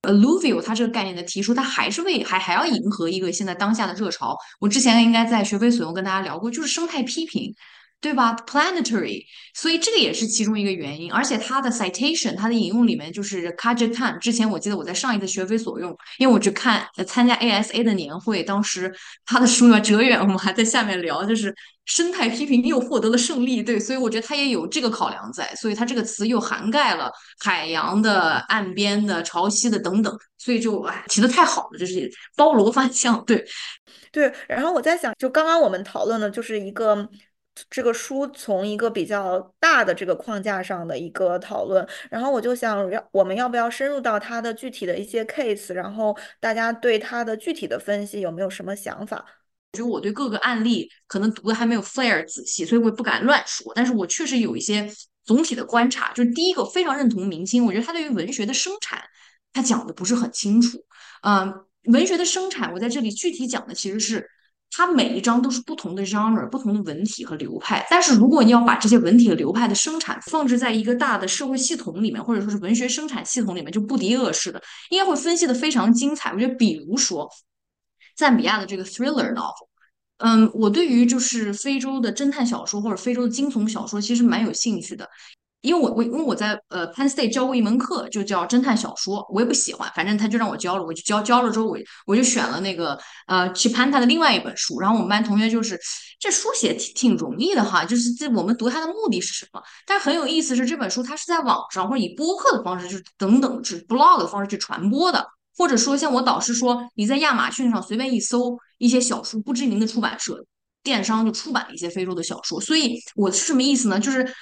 alluvial 它这个概念的提出，它还是为还还要迎合一个现在当下的热潮。我之前应该在学非所用跟大家聊过，就是生态批评。对吧？Planetary，所以这个也是其中一个原因。而且它的 citation，它的引用里面就是 Kaja Tan。之前我记得我在上一次学非所用，因为我去看参加 ASA 的年会，当时他的书要哲远，我们还在下面聊，就是生态批评又获得了胜利。对，所以我觉得他也有这个考量在。所以他这个词又涵盖了海洋的、岸边的、潮汐的等等。所以就哎，提的太好了，就是包罗万象。对，对。然后我在想，就刚刚我们讨论的，就是一个。这个书从一个比较大的这个框架上的一个讨论，然后我就想要我们要不要深入到它的具体的一些 case，然后大家对它的具体的分析有没有什么想法？我觉得我对各个案例可能读的还没有 fair 仔细，所以我也不敢乱说。但是我确实有一些总体的观察，就是第一个非常认同明星，我觉得他对于文学的生产他讲的不是很清楚。嗯，文学的生产我在这里具体讲的其实是。它每一章都是不同的 genre、不同的文体和流派，但是如果你要把这些文体和流派的生产放置在一个大的社会系统里面，或者说是文学生产系统里面，就不敌恶式的，应该会分析的非常精彩。我觉得，比如说赞比亚的这个 thriller novel，嗯，我对于就是非洲的侦探小说或者非洲的惊悚小说其实蛮有兴趣的。因为我我因为我在呃 Penn State 教过一门课，就叫侦探小说，我也不喜欢，反正他就让我教了，我就教教了之后，我我就选了那个呃去潘他的另外一本书，然后我们班同学就是这书写挺挺容易的哈，就是这我们读它的目的是什么？但很有意思是这本书它是在网上或者以播客的方式，就是等等，是 blog 的方式去传播的，或者说像我导师说，你在亚马逊上随便一搜一些小书，不知名的出版社电商就出版了一些非洲的小说，所以我是什么意思呢？就是。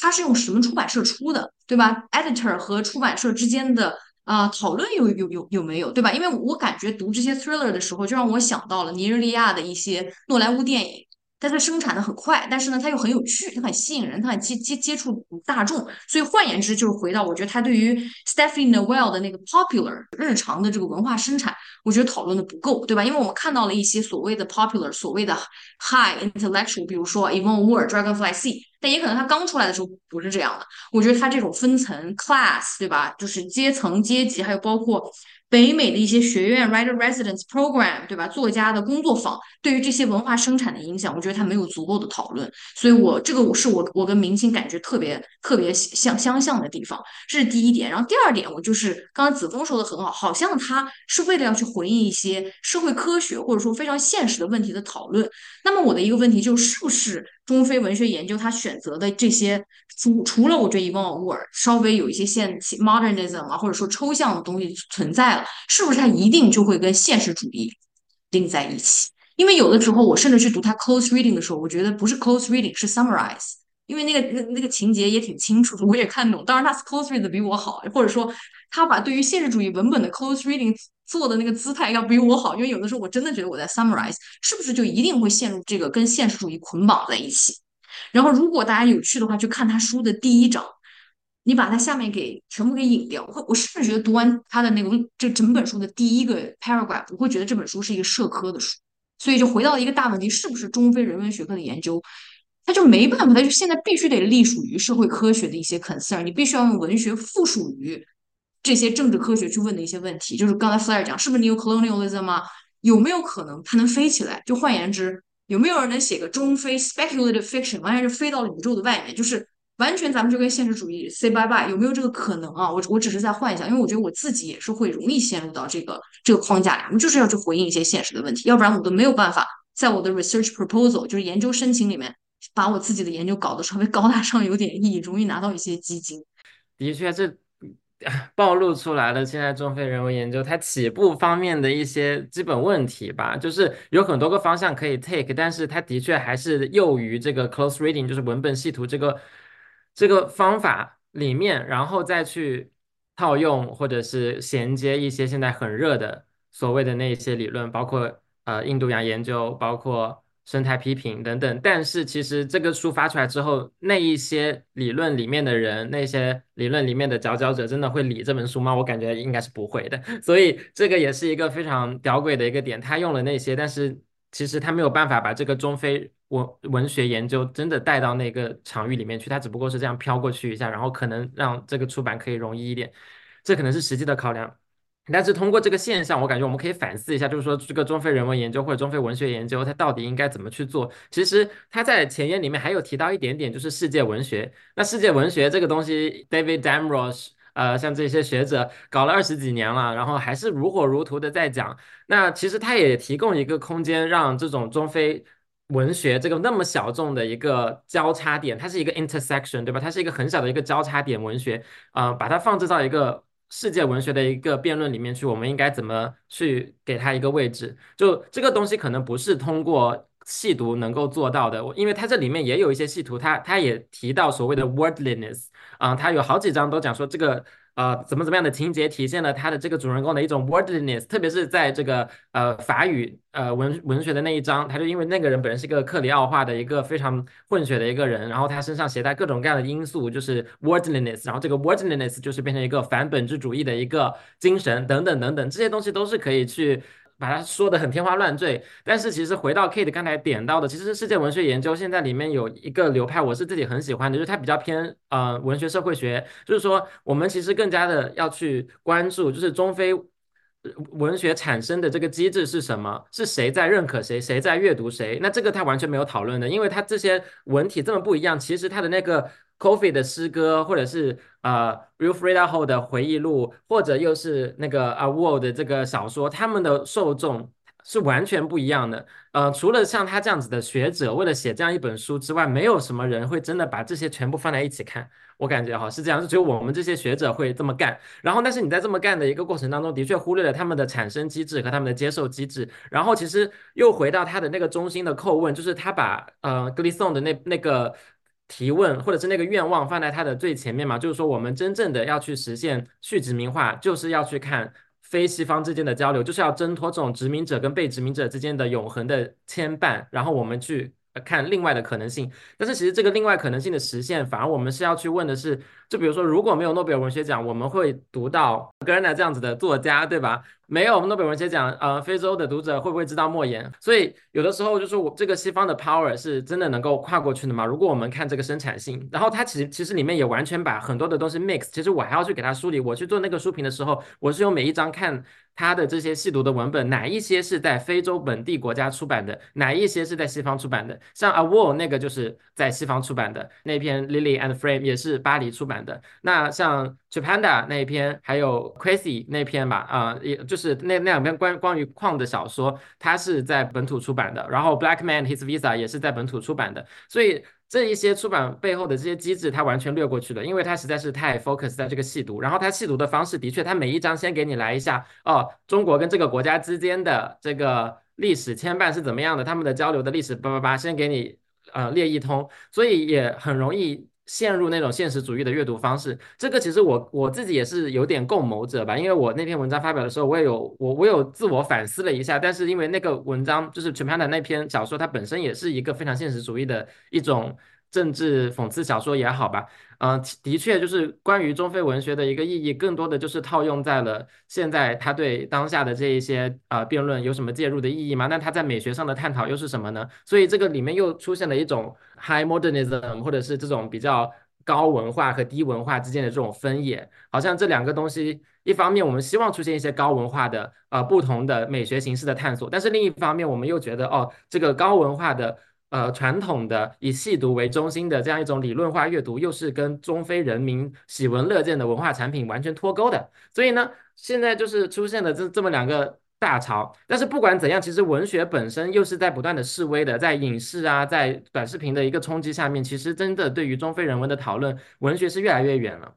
它是用什么出版社出的，对吧？Editor 和出版社之间的啊讨论有有有有没有，对吧？因为我感觉读这些 thriller 的时候，就让我想到了尼日利亚的一些诺莱坞电影。但它生产的很快，但是呢，它又很有趣，它很吸引人，它很接接接触大众。所以换言之，就是回到我觉得他对于 Stephanie Noel 的那个 popular 日常的这个文化生产，我觉得讨论的不够，对吧？因为我们看到了一些所谓的 popular，所谓的 high intellectual，比如说 Yvonne Ward、Dragonfly Sea。但也可能他刚出来的时候不是这样的。我觉得他这种分层 class，对吧？就是阶层、阶级，还有包括北美的一些学院 writer residence program，对吧？作家的工作坊对于这些文化生产的影响，我觉得他没有足够的讨论。所以我这个我是我我跟明星感觉特别特别相相像的地方，这是第一点。然后第二点，我就是刚刚子枫说的很好，好像他是为了要去回应一些社会科学或者说非常现实的问题的讨论。那么我的一个问题就是，是不是中非文学研究他选择的这些，除除了我觉得伊万尔沃尔稍微有一些现 modernism 啊，或者说抽象的东西存在了，是不是它一定就会跟现实主义定在一起？因为有的时候我甚至去读他 close reading 的时候，我觉得不是 close reading，是 summarize，因为那个那那个情节也挺清楚的，我也看懂。当然他 close read 的比我好，或者说他把对于现实主义文本的 close reading 做的那个姿态要比我好。因为有的时候我真的觉得我在 summarize，是不是就一定会陷入这个跟现实主义捆绑在一起？然后如果大家有趣的话，去看他书的第一章，你把它下面给全部给引掉，我会我甚至觉得读完他的那个这整本书的第一个 paragraph，我会觉得这本书是一个社科的书。所以就回到一个大问题，是不是中非人文学科的研究，它就没办法，它就现在必须得隶属于社会科学的一些 concern，你必须要用文学附属于这些政治科学去问的一些问题。就是刚才 Flair 讲，是不是你有 colonialism 啊？有没有可能它能飞起来？就换言之，有没有人能写个中非 speculative fiction，完全是飞到了宇宙的外面？就是。完全，咱们就跟现实主义 say bye bye，有没有这个可能啊？我我只是在幻想，因为我觉得我自己也是会容易陷入到这个这个框架里。我们就是要去回应一些现实的问题，要不然我都没有办法在我的 research proposal，就是研究申请里面，把我自己的研究搞得稍微高大上，有点意义，容易拿到一些基金。的确，这 暴露出来了现在中非人文研究它起步方面的一些基本问题吧，就是有很多个方向可以 take，但是它的确还是囿于这个 close reading，就是文本细图这个。这个方法里面，然后再去套用或者是衔接一些现在很热的所谓的那些理论，包括呃印度洋研究，包括生态批评等等。但是其实这个书发出来之后，那一些理论里面的人，那些理论里面的佼佼者，真的会理这本书吗？我感觉应该是不会的。所以这个也是一个非常屌诡的一个点，他用了那些，但是其实他没有办法把这个中非。文文学研究真的带到那个场域里面去，它只不过是这样飘过去一下，然后可能让这个出版可以容易一点，这可能是实际的考量。但是通过这个现象，我感觉我们可以反思一下，就是说这个中非人文研究或者中非文学研究，它到底应该怎么去做？其实他在前言里面还有提到一点点，就是世界文学。那世界文学这个东西，David Damrosch，呃，像这些学者搞了二十几年了，然后还是如火如荼的在讲。那其实他也提供一个空间，让这种中非。文学这个那么小众的一个交叉点，它是一个 intersection，对吧？它是一个很小的一个交叉点。文学，啊，把它放置到一个世界文学的一个辩论里面去，我们应该怎么去给它一个位置？就这个东西可能不是通过细读能够做到的，因为它这里面也有一些细读，它它也提到所谓的 wordliness，啊，它有好几章都讲说这个。呃，怎么怎么样的情节体现了他的这个主人公的一种 wordiness，特别是在这个呃法语呃文文学的那一章，他就因为那个人本人是一个克里奥化的一个非常混血的一个人，然后他身上携带各种各样的因素，就是 wordiness，然后这个 wordiness 就是变成一个反本质主义的一个精神等等等等，这些东西都是可以去。把它说的很天花乱坠，但是其实回到 Kate 刚才点到的，其实世界文学研究现在里面有一个流派，我是自己很喜欢的，就是它比较偏呃文学社会学，就是说我们其实更加的要去关注，就是中非文学产生的这个机制是什么，是谁在认可谁，谁在阅读谁，那这个他完全没有讨论的，因为他这些文体这么不一样，其实他的那个。Coffee 的诗歌，或者是呃 r e a l f r e d a h o 的回忆录，或者又是那个啊 World 的这个小说，他们的受众是完全不一样的。呃，除了像他这样子的学者，为了写这样一本书之外，没有什么人会真的把这些全部放在一起看。我感觉哈是这样，就只有我们这些学者会这么干。然后，但是你在这么干的一个过程当中，的确忽略了他们的产生机制和他们的接受机制。然后，其实又回到他的那个中心的叩问，就是他把呃 Glisson 的那那个。提问或者是那个愿望放在它的最前面嘛？就是说，我们真正的要去实现去殖民化，就是要去看非西方之间的交流，就是要挣脱这种殖民者跟被殖民者之间的永恒的牵绊，然后我们去看另外的可能性。但是，其实这个另外可能性的实现，反而我们是要去问的是，就比如说，如果没有诺贝尔文学奖，我们会读到格兰纳这样子的作家，对吧？没有诺贝尔文学奖，呃，非洲的读者会不会知道莫言？所以有的时候就是我这个西方的 power 是真的能够跨过去的吗？如果我们看这个生产性，然后它其实其实里面也完全把很多的东西 mix。其实我还要去给它梳理。我去做那个书评的时候，我是用每一章看。它的这些细读的文本，哪一些是在非洲本地国家出版的，哪一些是在西方出版的？像 A Wall 那个就是在西方出版的那篇 Lily and Frame 也是巴黎出版的。那像 Chapanda 那一篇，还有 Crazy 那篇吧，啊，也就是那那两篇关关于矿的小说，它是在本土出版的。然后 Black Man His Visa 也是在本土出版的，所以。这一些出版背后的这些机制，它完全略过去了，因为它实在是太 focus 在这个细读。然后它细读的方式，的确，它每一章先给你来一下，哦，中国跟这个国家之间的这个历史牵绊是怎么样的，他们的交流的历史，叭叭叭，先给你呃列一通，所以也很容易。陷入那种现实主义的阅读方式，这个其实我我自己也是有点共谋者吧，因为我那篇文章发表的时候，我也有我我有自我反思了一下，但是因为那个文章就是全盘的那篇小说，它本身也是一个非常现实主义的一种政治讽刺小说也好吧。嗯，的确，就是关于中非文学的一个意义，更多的就是套用在了现在他对当下的这一些呃辩论有什么介入的意义吗？那他在美学上的探讨又是什么呢？所以这个里面又出现了一种 high modernism，或者是这种比较高文化和低文化之间的这种分野，好像这两个东西，一方面我们希望出现一些高文化的呃不同的美学形式的探索，但是另一方面我们又觉得哦，这个高文化的。呃，传统的以细读为中心的这样一种理论化阅读，又是跟中非人民喜闻乐见的文化产品完全脱钩的。所以呢，现在就是出现了这这么两个大潮。但是不管怎样，其实文学本身又是在不断的示威的，在影视啊，在短视频的一个冲击下面，其实真的对于中非人文的讨论，文学是越来越远了。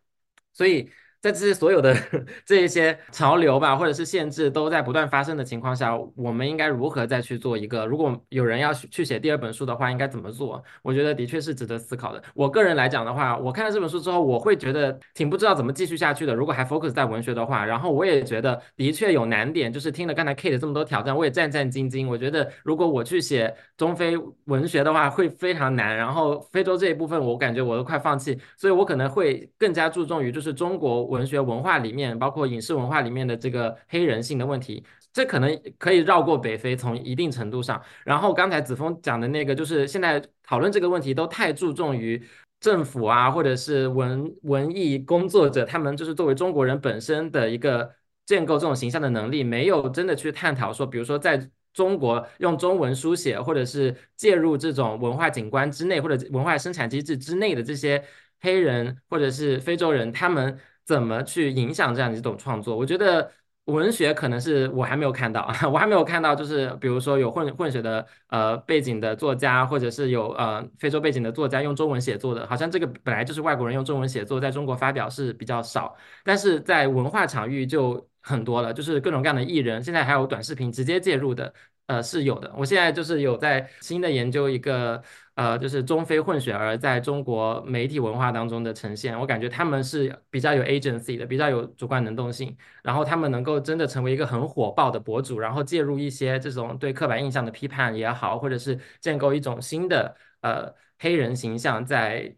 所以。在这些所有的 这一些潮流吧，或者是限制都在不断发生的情况下，我们应该如何再去做一个？如果有人要去写第二本书的话，应该怎么做？我觉得的确是值得思考的。我个人来讲的话，我看了这本书之后，我会觉得挺不知道怎么继续下去的。如果还 focus 在文学的话，然后我也觉得的确有难点，就是听了刚才 Kate 这么多挑战，我也战战兢兢。我觉得如果我去写中非文学的话，会非常难。然后非洲这一部分，我感觉我都快放弃，所以我可能会更加注重于就是中国。文学文化里面，包括影视文化里面的这个黑人性的问题，这可能可以绕过北非，从一定程度上。然后刚才子枫讲的那个，就是现在讨论这个问题都太注重于政府啊，或者是文文艺工作者，他们就是作为中国人本身的一个建构这种形象的能力，没有真的去探讨说，比如说在中国用中文书写，或者是介入这种文化景观之内，或者文化生产机制之内的这些黑人或者是非洲人，他们。怎么去影响这样一种创作？我觉得文学可能是我还没有看到，我还没有看到，就是比如说有混混血的呃背景的作家，或者是有呃非洲背景的作家用中文写作的，好像这个本来就是外国人用中文写作，在中国发表是比较少，但是在文化场域就很多了，就是各种各样的艺人，现在还有短视频直接介入的。呃，是有的。我现在就是有在新的研究一个，呃，就是中非混血儿在中国媒体文化当中的呈现。我感觉他们是比较有 agency 的，比较有主观能动性，然后他们能够真的成为一个很火爆的博主，然后介入一些这种对刻板印象的批判也好，或者是建构一种新的呃黑人形象在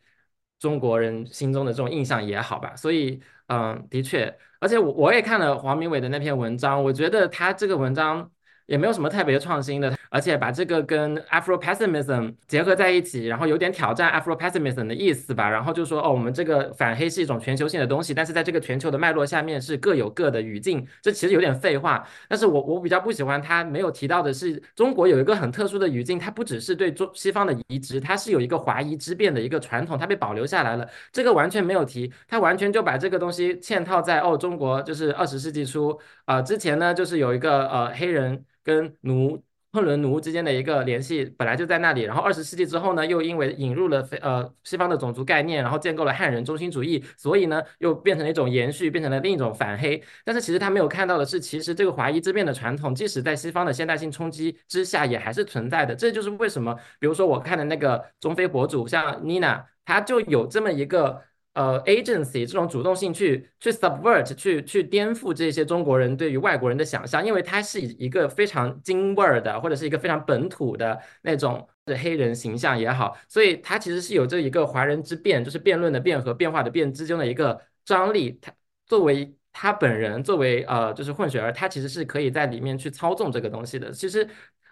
中国人心中的这种印象也好吧。所以，嗯，的确，而且我我也看了黄明伟的那篇文章，我觉得他这个文章。也没有什么特别创新的，而且把这个跟 Afro pessimism 结合在一起，然后有点挑战 Afro pessimism 的意思吧。然后就说哦，我们这个反黑是一种全球性的东西，但是在这个全球的脉络下面是各有各的语境。这其实有点废话。但是我我比较不喜欢他没有提到的是，中国有一个很特殊的语境，它不只是对中西方的移植，它是有一个华夷之变的一个传统，它被保留下来了。这个完全没有提，他完全就把这个东西嵌套在哦，中国就是二十世纪初啊之前呢，就是有一个呃黑人。跟奴昆仑奴之间的一个联系本来就在那里，然后二十世纪之后呢，又因为引入了非呃西方的种族概念，然后建构了汉人中心主义，所以呢又变成了一种延续，变成了另一种反黑。但是其实他没有看到的是，其实这个华夷之变的传统，即使在西方的现代性冲击之下，也还是存在的。这就是为什么，比如说我看的那个中非博主，像 Nina，他就有这么一个。呃，agency 这种主动性去去 subvert 去去颠覆这些中国人对于外国人的想象，因为它是一个非常京味儿的，或者是一个非常本土的那种的黑人形象也好，所以它其实是有这一个华人之辩，就是辩论的辩和变化的辩之间的一个张力。他作为他本人，作为呃就是混血儿，他其实是可以在里面去操纵这个东西的。其实，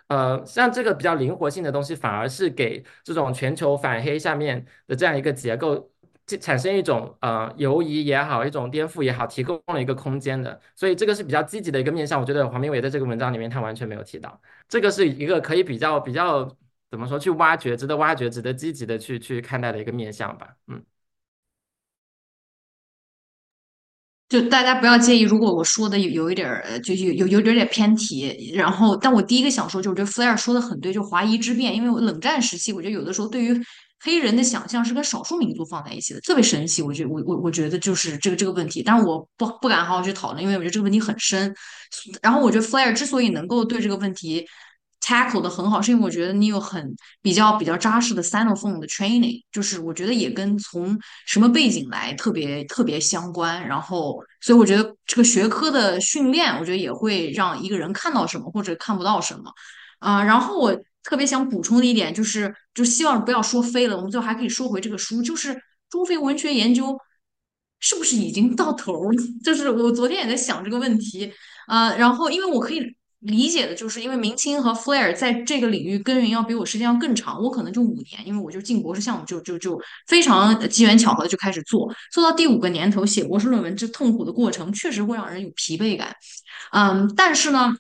呃，像这个比较灵活性的东西，反而是给这种全球反黑下面的这样一个结构，产生一种呃犹疑也好，一种颠覆也好，提供了一个空间的。所以这个是比较积极的一个面向。我觉得黄明伟在这个文章里面他完全没有提到，这个是一个可以比较比较。怎么说？去挖掘，值得挖掘，值得积极的去去看待的一个面向吧。嗯，就大家不要介意，如果我说的有有一点儿，就有有有点点偏题。然后，但我第一个想说，就是觉得 Flair 说的很对，就华夷之辩。因为我冷战时期，我觉得有的时候对于黑人的想象是跟少数民族放在一起的，特别神奇。我觉我我我觉得就是这个这个问题，但是我不不敢好好去讨论，因为我觉得这个问题很深。然后，我觉得 Flair 之所以能够对这个问题。tackle 的很好，是因为我觉得你有很比较比较扎实的 Sinophone 的 training，就是我觉得也跟从什么背景来特别特别相关。然后，所以我觉得这个学科的训练，我觉得也会让一个人看到什么或者看不到什么。啊，然后我特别想补充的一点就是，就希望不要说飞了，我们最后还可以说回这个书，就是中非文学研究是不是已经到头了？就是我昨天也在想这个问题。啊，然后因为我可以。理解的就是因为明清和 Flair 在这个领域耕耘要比我时间要更长，我可能就五年，因为我就进博士项目就就就非常机缘巧合的就开始做，做到第五个年头写博士论文，这痛苦的过程确实会让人有疲惫感。嗯，但是呢，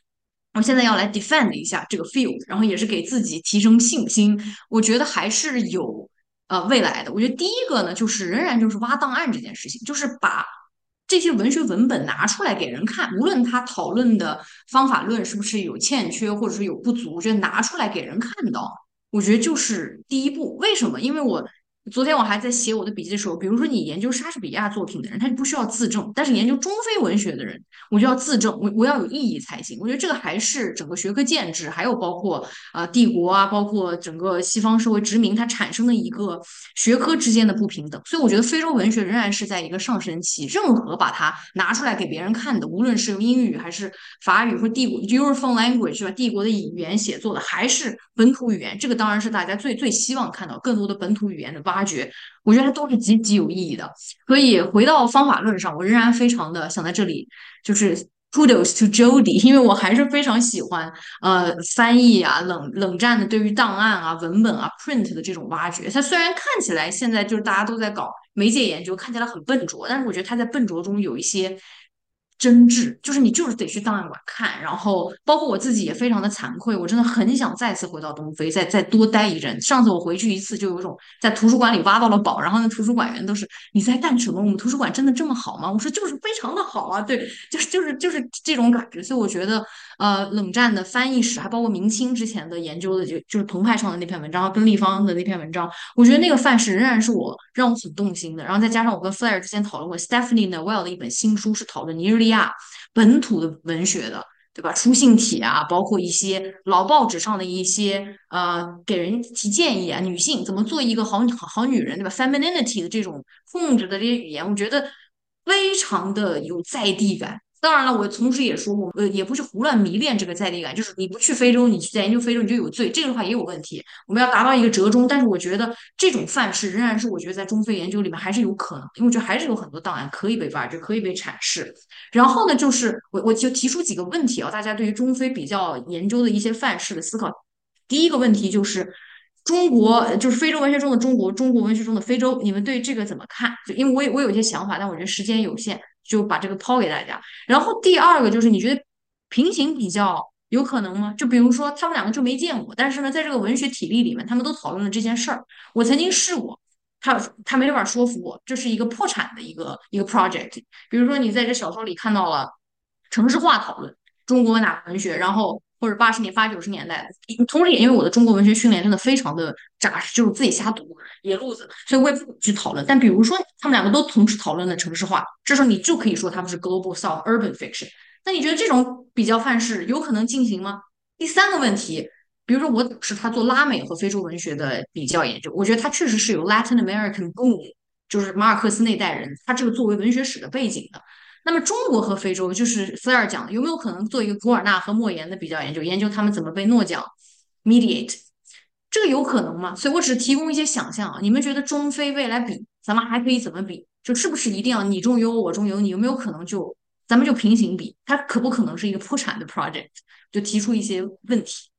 我现在要来 defend 一下这个 field，然后也是给自己提升信心，我觉得还是有呃未来的。我觉得第一个呢，就是仍然就是挖档案这件事情，就是把。这些文学文本拿出来给人看，无论他讨论的方法论是不是有欠缺或者是有不足，我觉得拿出来给人看到，我觉得就是第一步。为什么？因为我。昨天我还在写我的笔记的时候，比如说你研究莎士比亚作品的人，他就不需要自证；但是研究中非文学的人，我就要自证，我我要有意义才行。我觉得这个还是整个学科建制，还有包括啊帝国啊，包括整个西方社会殖民它产生的一个学科之间的不平等。所以我觉得非洲文学仍然是在一个上升期。任何把它拿出来给别人看的，无论是用英语还是法语或帝国 Europhone language 是吧？帝国的语言写作的，还是本土语言，这个当然是大家最最希望看到更多的本土语言的。挖掘，我觉得它都是极极有意义的。所以回到方法论上，我仍然非常的想在这里就是 kudos to Jody，因为我还是非常喜欢呃翻译啊冷冷战的对于档案啊文本啊 print 的这种挖掘。它虽然看起来现在就是大家都在搞媒介研究，看起来很笨拙，但是我觉得它在笨拙中有一些。真挚就是你就是得去档案馆看，然后包括我自己也非常的惭愧，我真的很想再次回到东非，再再多待一阵。上次我回去一次，就有种在图书馆里挖到了宝，然后那图书馆员都是你在干什么？我们图书馆真的这么好吗？我说就是非常的好啊，对，就是就是就是这种感觉。所以我觉得，呃，冷战的翻译史，还包括明清之前的研究的，就就是澎湃上的那篇文章，跟立方的那篇文章，我觉得那个范式仍然是我让我很动心的。然后再加上我跟 Flair 之前讨论过 Stephanie Noel 的一本新书，是讨论尼日利亚本土的文学的，对吧？书信体啊，包括一些老报纸上的一些呃，给人提建议啊，女性怎么做一个好好好女人，对吧？Femininity 的这种控制的这些语言，我觉得非常的有在地感。当然了，我同时也说，我呃也不是胡乱迷恋这个在地感，就是你不去非洲，你去研究非洲，你就有罪，这个的话也有问题。我们要达到一个折中，但是我觉得这种范式仍然是我觉得在中非研究里面还是有可能，因为我觉得还是有很多档案可以被挖掘，可以被阐释。然后呢，就是我我就提出几个问题啊，大家对于中非比较研究的一些范式的思考。第一个问题就是中国，就是非洲文学中的中国，中国文学中的非洲，你们对这个怎么看？就因为我我有一些想法，但我觉得时间有限。就把这个抛给大家。然后第二个就是，你觉得平行比较有可能吗？就比如说他们两个就没见过，但是呢，在这个文学体例里面，他们都讨论了这件事儿。我曾经试过，他他没法说服我，这是一个破产的一个一个 project。比如说你在这小说里看到了城市化讨论中国哪个文学，然后。或者八十年、八九十年代，同时也因为我的中国文学训练真的非常的扎实，就是自己瞎读野路子，所以我也不去讨论。但比如说他们两个都同时讨论了城市化，这时候你就可以说他们是 global south urban fiction。那你觉得这种比较范式有可能进行吗？第三个问题，比如说我是他做拉美和非洲文学的比较研究，我觉得他确实是有 Latin American boom，就是马尔克斯那代人，他这个作为文学史的背景的。那么中国和非洲，就是菲尔讲的，有没有可能做一个古尔纳和莫言的比较研究，研究他们怎么被诺奖 mediate？这个有可能吗？所以我只提供一些想象啊。你们觉得中非未来比，咱们还可以怎么比？就是不是一定要你中有我，我中有你？有没有可能就咱们就平行比？它可不可能是一个破产的 project？就提出一些问题。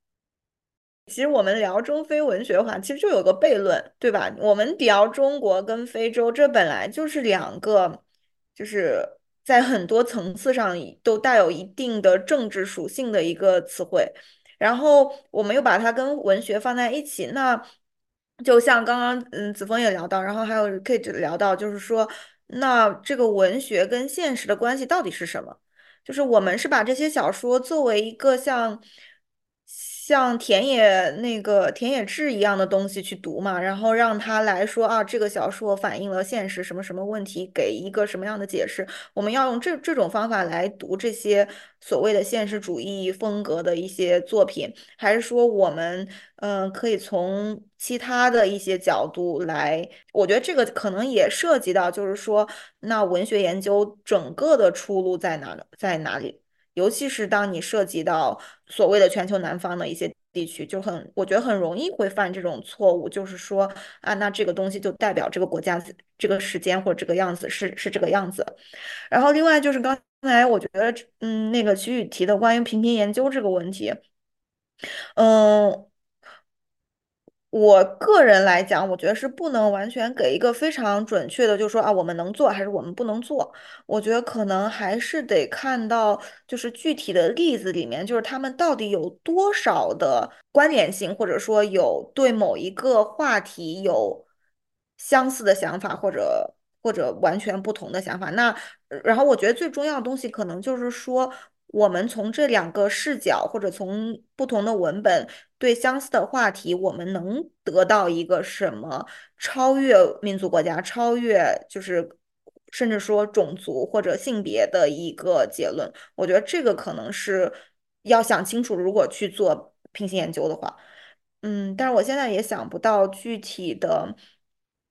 其实我们聊中非文学的话，其实就有个悖论，对吧？我们聊中国跟非洲，这本来就是两个，就是在很多层次上都带有一定的政治属性的一个词汇。然后我们又把它跟文学放在一起，那就像刚刚嗯子枫也聊到，然后还有 Kate 聊到，就是说，那这个文学跟现实的关系到底是什么？就是我们是把这些小说作为一个像。像田野那个田野志一样的东西去读嘛，然后让他来说啊，这个小说反映了现实什么什么问题，给一个什么样的解释？我们要用这这种方法来读这些所谓的现实主义风格的一些作品，还是说我们嗯可以从其他的一些角度来？我觉得这个可能也涉及到，就是说那文学研究整个的出路在哪在哪里？尤其是当你涉及到所谓的全球南方的一些地区，就很，我觉得很容易会犯这种错误，就是说啊，那这个东西就代表这个国家这个时间或者这个样子是是这个样子。然后另外就是刚才我觉得，嗯，那个徐宇提的关于平平研究这个问题，嗯。我个人来讲，我觉得是不能完全给一个非常准确的，就是说啊，我们能做还是我们不能做。我觉得可能还是得看到，就是具体的例子里面，就是他们到底有多少的关联性，或者说有对某一个话题有相似的想法，或者或者完全不同的想法。那然后我觉得最重要的东西，可能就是说。我们从这两个视角，或者从不同的文本对相似的话题，我们能得到一个什么超越民族国家、超越就是甚至说种族或者性别的一个结论？我觉得这个可能是要想清楚，如果去做平行研究的话，嗯，但是我现在也想不到具体的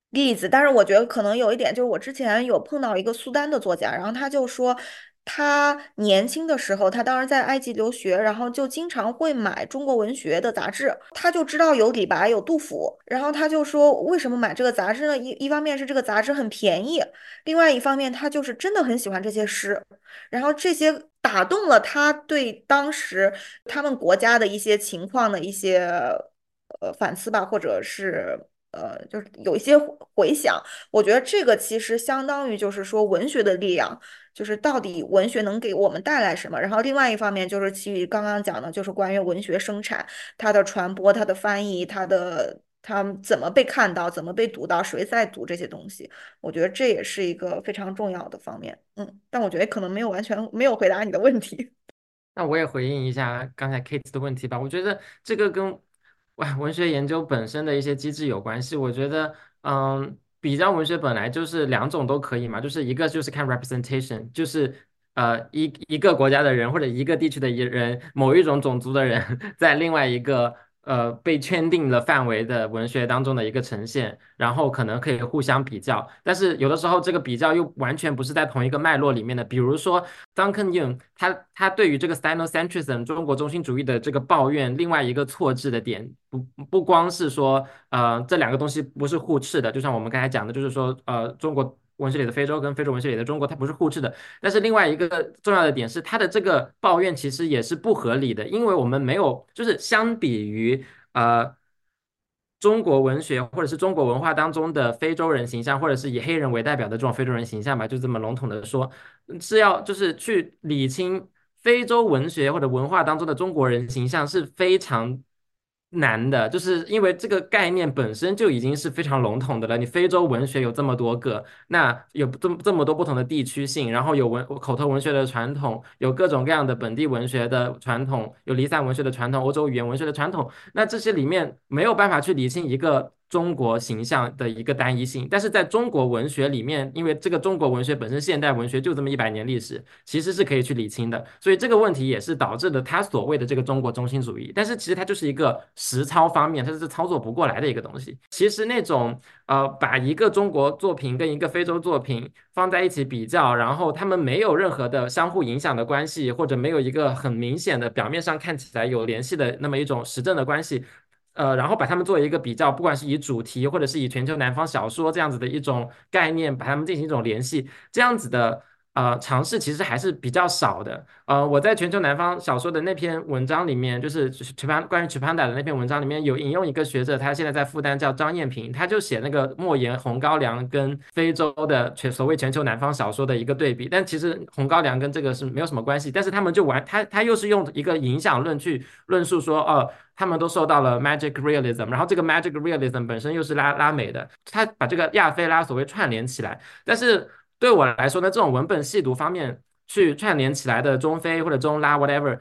例子。但是我觉得可能有一点，就是我之前有碰到一个苏丹的作家，然后他就说。他年轻的时候，他当时在埃及留学，然后就经常会买中国文学的杂志。他就知道有李白、有杜甫，然后他就说，为什么买这个杂志呢？一一方面是这个杂志很便宜，另外一方面他就是真的很喜欢这些诗，然后这些打动了他对当时他们国家的一些情况的一些呃反思吧，或者是。呃，就是有一些回想，我觉得这个其实相当于就是说文学的力量，就是到底文学能给我们带来什么。然后另外一方面就是基于刚刚讲的，就是关于文学生产、它的传播、它的翻译、它的它怎么被看到、怎么被读到、谁在读这些东西，我觉得这也是一个非常重要的方面。嗯，但我觉得可能没有完全没有回答你的问题。那我也回应一下刚才 Kate 的问题吧，我觉得这个跟。文学研究本身的一些机制有关系。我觉得，嗯，比较文学本来就是两种都可以嘛，就是一个就是看 representation，就是呃一一个国家的人或者一个地区的一人，某一种种族的人 在另外一个。呃，被圈定了范围的文学当中的一个呈现，然后可能可以互相比较，但是有的时候这个比较又完全不是在同一个脉络里面的。比如说 Duncan y u n g 他他对于这个 Sinocentrism 中国中心主义的这个抱怨，另外一个错置的点，不不光是说，呃，这两个东西不是互斥的，就像我们刚才讲的，就是说，呃，中国。文学里的非洲跟非洲文学里的中国，它不是互斥的。但是另外一个重要的点是，他的这个抱怨其实也是不合理的，因为我们没有，就是相比于呃中国文学或者是中国文化当中的非洲人形象，或者是以黑人为代表的这种非洲人形象吧，就这么笼统的说，是要就是去理清非洲文学或者文化当中的中国人形象是非常。难的，就是因为这个概念本身就已经是非常笼统的了。你非洲文学有这么多个，那有这么这么多不同的地区性，然后有文口头文学的传统，有各种各样的本地文学的传统，有离散文学的传统，欧洲语言文学的传统。那这些里面没有办法去理清一个。中国形象的一个单一性，但是在中国文学里面，因为这个中国文学本身现代文学就这么一百年历史，其实是可以去理清的，所以这个问题也是导致了他所谓的这个中国中心主义。但是其实它就是一个实操方面，它是操作不过来的一个东西。其实那种呃，把一个中国作品跟一个非洲作品放在一起比较，然后他们没有任何的相互影响的关系，或者没有一个很明显的表面上看起来有联系的那么一种实证的关系。呃，然后把它们做一个比较，不管是以主题或者是以全球南方小说这样子的一种概念，把它们进行一种联系，这样子的。呃，尝试其实还是比较少的。呃，我在全球南方小说的那篇文章里面，就是曲潘关于曲潘达的那篇文章里面有引用一个学者，他现在在复旦叫张艳平，他就写那个莫言、红高粱跟非洲的全所谓全球南方小说的一个对比。但其实红高粱跟这个是没有什么关系，但是他们就玩他他又是用一个影响论去论述说，哦，他们都受到了 magic realism，然后这个 magic realism 本身又是拉拉美的，他把这个亚非拉所谓串联起来，但是。对我来说呢，这种文本细读方面去串联起来的中非或者中拉 whatever。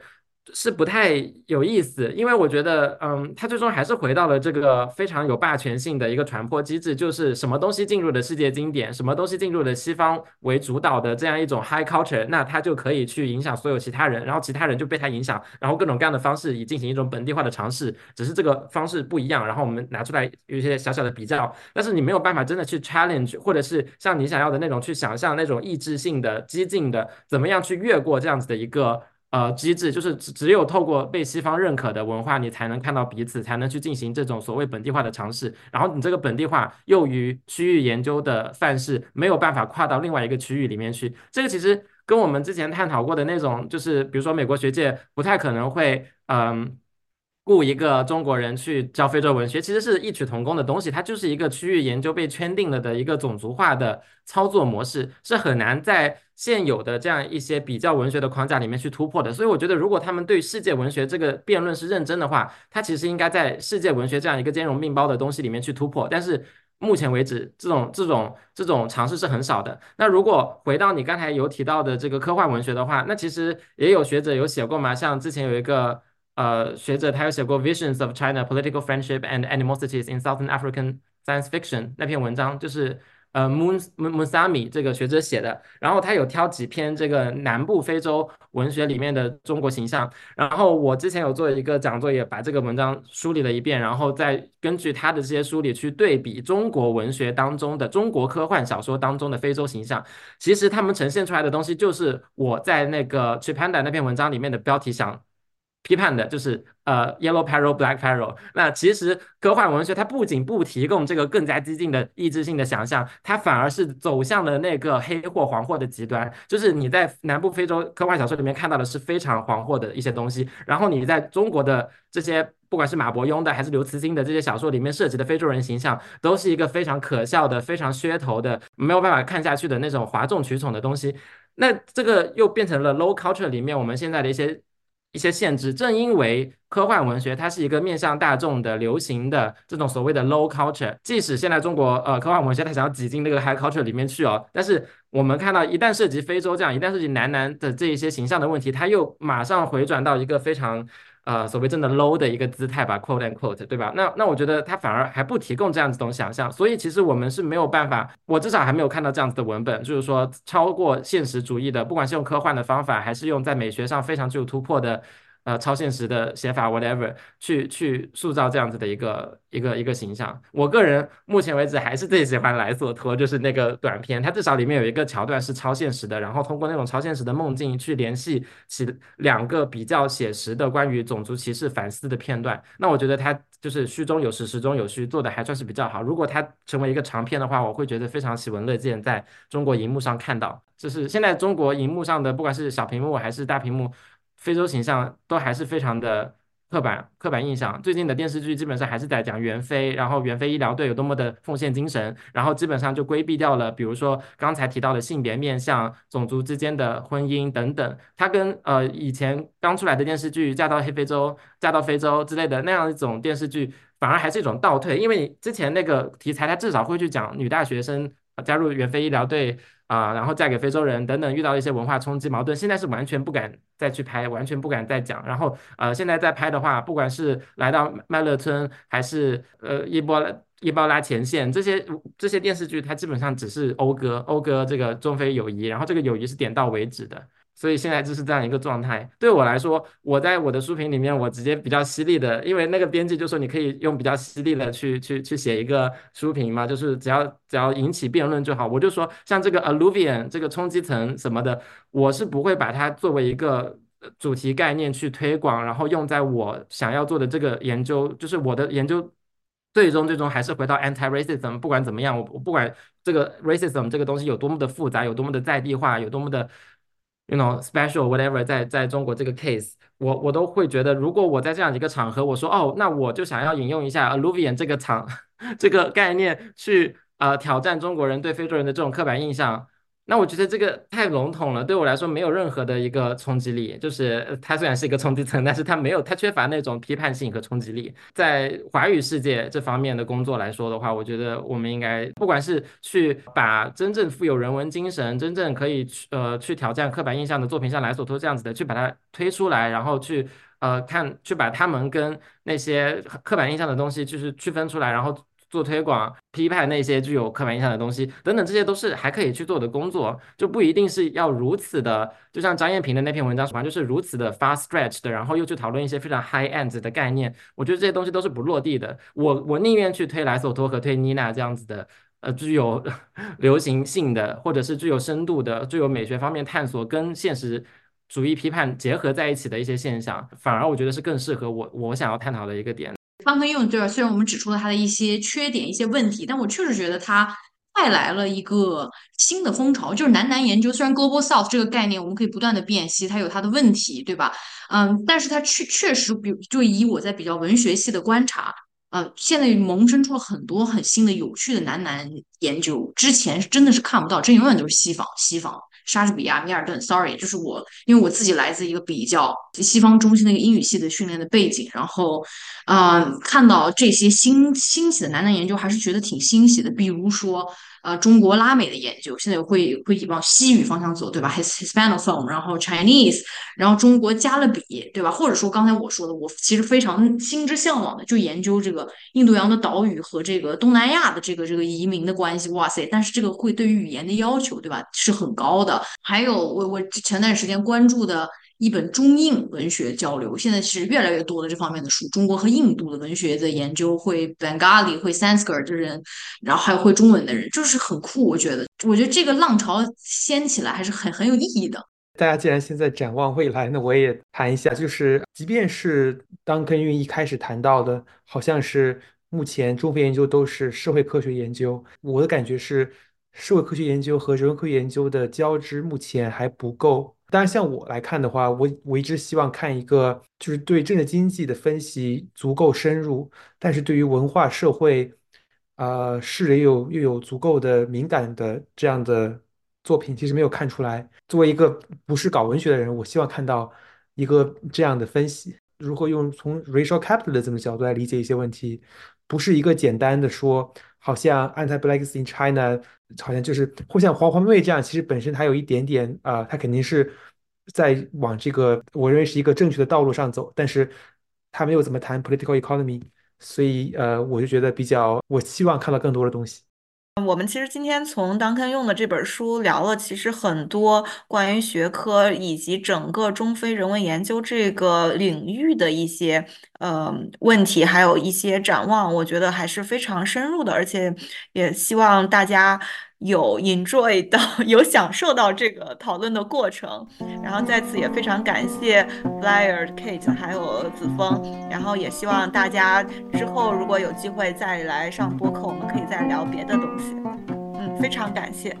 是不太有意思，因为我觉得，嗯，它最终还是回到了这个非常有霸权性的一个传播机制，就是什么东西进入了世界经典，什么东西进入了西方为主导的这样一种 high culture，那它就可以去影响所有其他人，然后其他人就被它影响，然后各种各样的方式以进行一种本地化的尝试，只是这个方式不一样，然后我们拿出来有一些小小的比较，但是你没有办法真的去 challenge，或者是像你想要的那种去想象那种意志性的激进的，怎么样去越过这样子的一个。呃，机制就是只只有透过被西方认可的文化，你才能看到彼此，才能去进行这种所谓本地化的尝试。然后你这个本地化又与区域研究的范式没有办法跨到另外一个区域里面去。这个其实跟我们之前探讨过的那种，就是比如说美国学界不太可能会，嗯。雇一个中国人去教非洲文学，其实是异曲同工的东西。它就是一个区域研究被圈定了的一个种族化的操作模式，是很难在现有的这样一些比较文学的框架里面去突破的。所以，我觉得如果他们对世界文学这个辩论是认真的话，他其实应该在世界文学这样一个兼容并包的东西里面去突破。但是，目前为止，这种这种这种尝试是很少的。那如果回到你刚才有提到的这个科幻文学的话，那其实也有学者有写过嘛，像之前有一个。呃，学者他有写过《Visions of China: Political Friendship and Animosities in Southern African Science Fiction》那篇文章，就是呃，Moon Musami 这个学者写的。然后他有挑几篇这个南部非洲文学里面的中国形象。然后我之前有做一个讲座，也把这个文章梳理了一遍，然后再根据他的这些梳理去对比中国文学当中的中国科幻小说当中的非洲形象。其实他们呈现出来的东西，就是我在那个 Chipanda 那篇文章里面的标题想。批判的就是呃，Yellow Peril, Black Peril。那其实科幻文学它不仅不提供这个更加激进的意志性的想象，它反而是走向了那个黑或黄祸的极端。就是你在南部非洲科幻小说里面看到的是非常黄祸的一些东西，然后你在中国的这些不管是马伯庸的还是刘慈欣的这些小说里面涉及的非洲人形象，都是一个非常可笑的、非常噱头的、没有办法看下去的那种哗众取宠的东西。那这个又变成了 low culture 里面我们现在的一些。一些限制，正因为科幻文学它是一个面向大众的流行的这种所谓的 low culture，即使现在中国呃科幻文学它想要挤进那个 high culture 里面去哦，但是我们看到一旦涉及非洲这样，一旦涉及男男的这一些形象的问题，它又马上回转到一个非常。呃，所谓真的 low 的一个姿态吧，quote and quote，对吧？那那我觉得他反而还不提供这样子种想象，所以其实我们是没有办法，我至少还没有看到这样子的文本，就是说超过现实主义的，不管是用科幻的方法，还是用在美学上非常具有突破的。呃，超现实的写法，whatever，去去塑造这样子的一个一个一个形象。我个人目前为止还是最喜欢莱索托，就是那个短片，它至少里面有一个桥段是超现实的，然后通过那种超现实的梦境去联系起两个比较写实的关于种族歧视反思的片段。那我觉得它就是虚中有实，实中有虚，做的还算是比较好。如果它成为一个长片的话，我会觉得非常喜闻乐见，在中国荧幕上看到。就是现在中国荧幕上的，不管是小屏幕还是大屏幕。非洲形象都还是非常的刻板刻板印象。最近的电视剧基本上还是在讲援非，然后援非医疗队有多么的奉献精神，然后基本上就规避掉了，比如说刚才提到的性别面向、种族之间的婚姻等等。它跟呃以前刚出来的电视剧《嫁到黑非洲》《嫁到非洲》之类的那样一种电视剧，反而还是一种倒退，因为之前那个题材它至少会去讲女大学生加入援非医疗队。啊，然后嫁给非洲人等等，遇到一些文化冲击矛盾，现在是完全不敢再去拍，完全不敢再讲。然后，呃，现在在拍的话，不管是来到麦乐村，还是呃伊波拉伊波拉前线这些这些电视剧，它基本上只是讴歌讴歌这个中非友谊，然后这个友谊是点到为止的。所以现在就是这样一个状态。对我来说，我在我的书评里面，我直接比较犀利的，因为那个编辑就说你可以用比较犀利的去去去写一个书评嘛，就是只要只要引起辩论就好。我就说像这个 alluvian 这个冲击层什么的，我是不会把它作为一个主题概念去推广，然后用在我想要做的这个研究，就是我的研究最终最终还是回到 anti-racism。不管怎么样，我我不管这个 racism 这个东西有多么的复杂，有多么的在地化，有多么的 you know special whatever，在在中国这个 case，我我都会觉得，如果我在这样一个场合，我说哦，那我就想要引用一下 alluvian 这个场 这个概念去呃挑战中国人对非洲人的这种刻板印象。那我觉得这个太笼统了，对我来说没有任何的一个冲击力。就是它虽然是一个冲击层，但是它没有，它缺乏那种批判性和冲击力。在华语世界这方面的工作来说的话，我觉得我们应该，不管是去把真正富有人文精神、真正可以去呃去挑战刻板印象的作品，像莱索托这样子的，去把它推出来，然后去呃看，去把他们跟那些刻板印象的东西就是区分出来，然后。做推广、批判那些具有刻板印象的东西等等，这些都是还可以去做的工作，就不一定是要如此的，就像张艳平的那篇文章什么，就是如此的 far stretch 的，然后又去讨论一些非常 high end 的概念。我觉得这些东西都是不落地的。我我宁愿去推莱索托和推妮娜这样子的，呃，具有 流行性的，或者是具有深度的、具有美学方面探索跟现实主义批判结合在一起的一些现象，反而我觉得是更适合我我想要探讨的一个点。方根用这儿，虽然我们指出了它的一些缺点、一些问题，但我确实觉得它带来了一个新的风潮，就是男男研究。虽然 Global South 这个概念我们可以不断的辨析，它有它的问题，对吧？嗯，但是它确确实，比就以我在比较文学系的观察，呃，现在萌生出了很多很新的、有趣的男男研究。之前是真的是看不到，这永远都是西方，西方。莎士比亚、米尔顿，sorry，就是我，因为我自己来自一个比较西方中心的一个英语系的训练的背景，然后，嗯，看到这些新兴起的男男研究，还是觉得挺欣喜的。比如说，呃，中国拉美的研究现在会会往西语方向走，对吧？His Hispanophone，然后 Chinese，然后中国加勒比，对吧？或者说刚才我说的，我其实非常心之向往的，就研究这个印度洋的岛屿和这个东南亚的这个这个移民的关系。哇塞！但是这个会对于语言的要求，对吧？是很高的。还有我我前段时间关注的一本中印文学交流，现在是越来越多的这方面的书，中国和印度的文学的研究，会 Bengali 会 Sanskrit 的人，然后还有会中文的人，就是很酷。我觉得，我觉得这个浪潮掀起来还是很很有意义的。大家既然现在展望未来，那我也谈一下，就是即便是当跟运一开始谈到的，好像是目前中非研究都是社会科学研究，我的感觉是。社会科学研究和人文科学研究的交织目前还不够。当然，像我来看的话，我我一直希望看一个就是对政治经济的分析足够深入，但是对于文化社会，呃，是又有又有足够的敏感的这样的作品，其实没有看出来。作为一个不是搞文学的人，我希望看到一个这样的分析。如何用从 racial capitalism 的角度来理解一些问题，不是一个简单的说。好像 anti-blacks in China，好像就是或像黄黄妹这样，其实本身她有一点点啊，她肯定是在往这个我认为是一个正确的道路上走，但是她没有怎么谈 political economy，所以呃，我就觉得比较，我希望看到更多的东西。我们其实今天从 Duncan 用的这本书聊了，其实很多关于学科以及整个中非人文研究这个领域的一些呃问题，还有一些展望，我觉得还是非常深入的，而且也希望大家。有 enjoy 到，有享受到这个讨论的过程，然后在此也非常感谢 Flyer、Kate 还有子枫，然后也希望大家之后如果有机会再来上播客，我们可以再聊别的东西。嗯，非常感谢。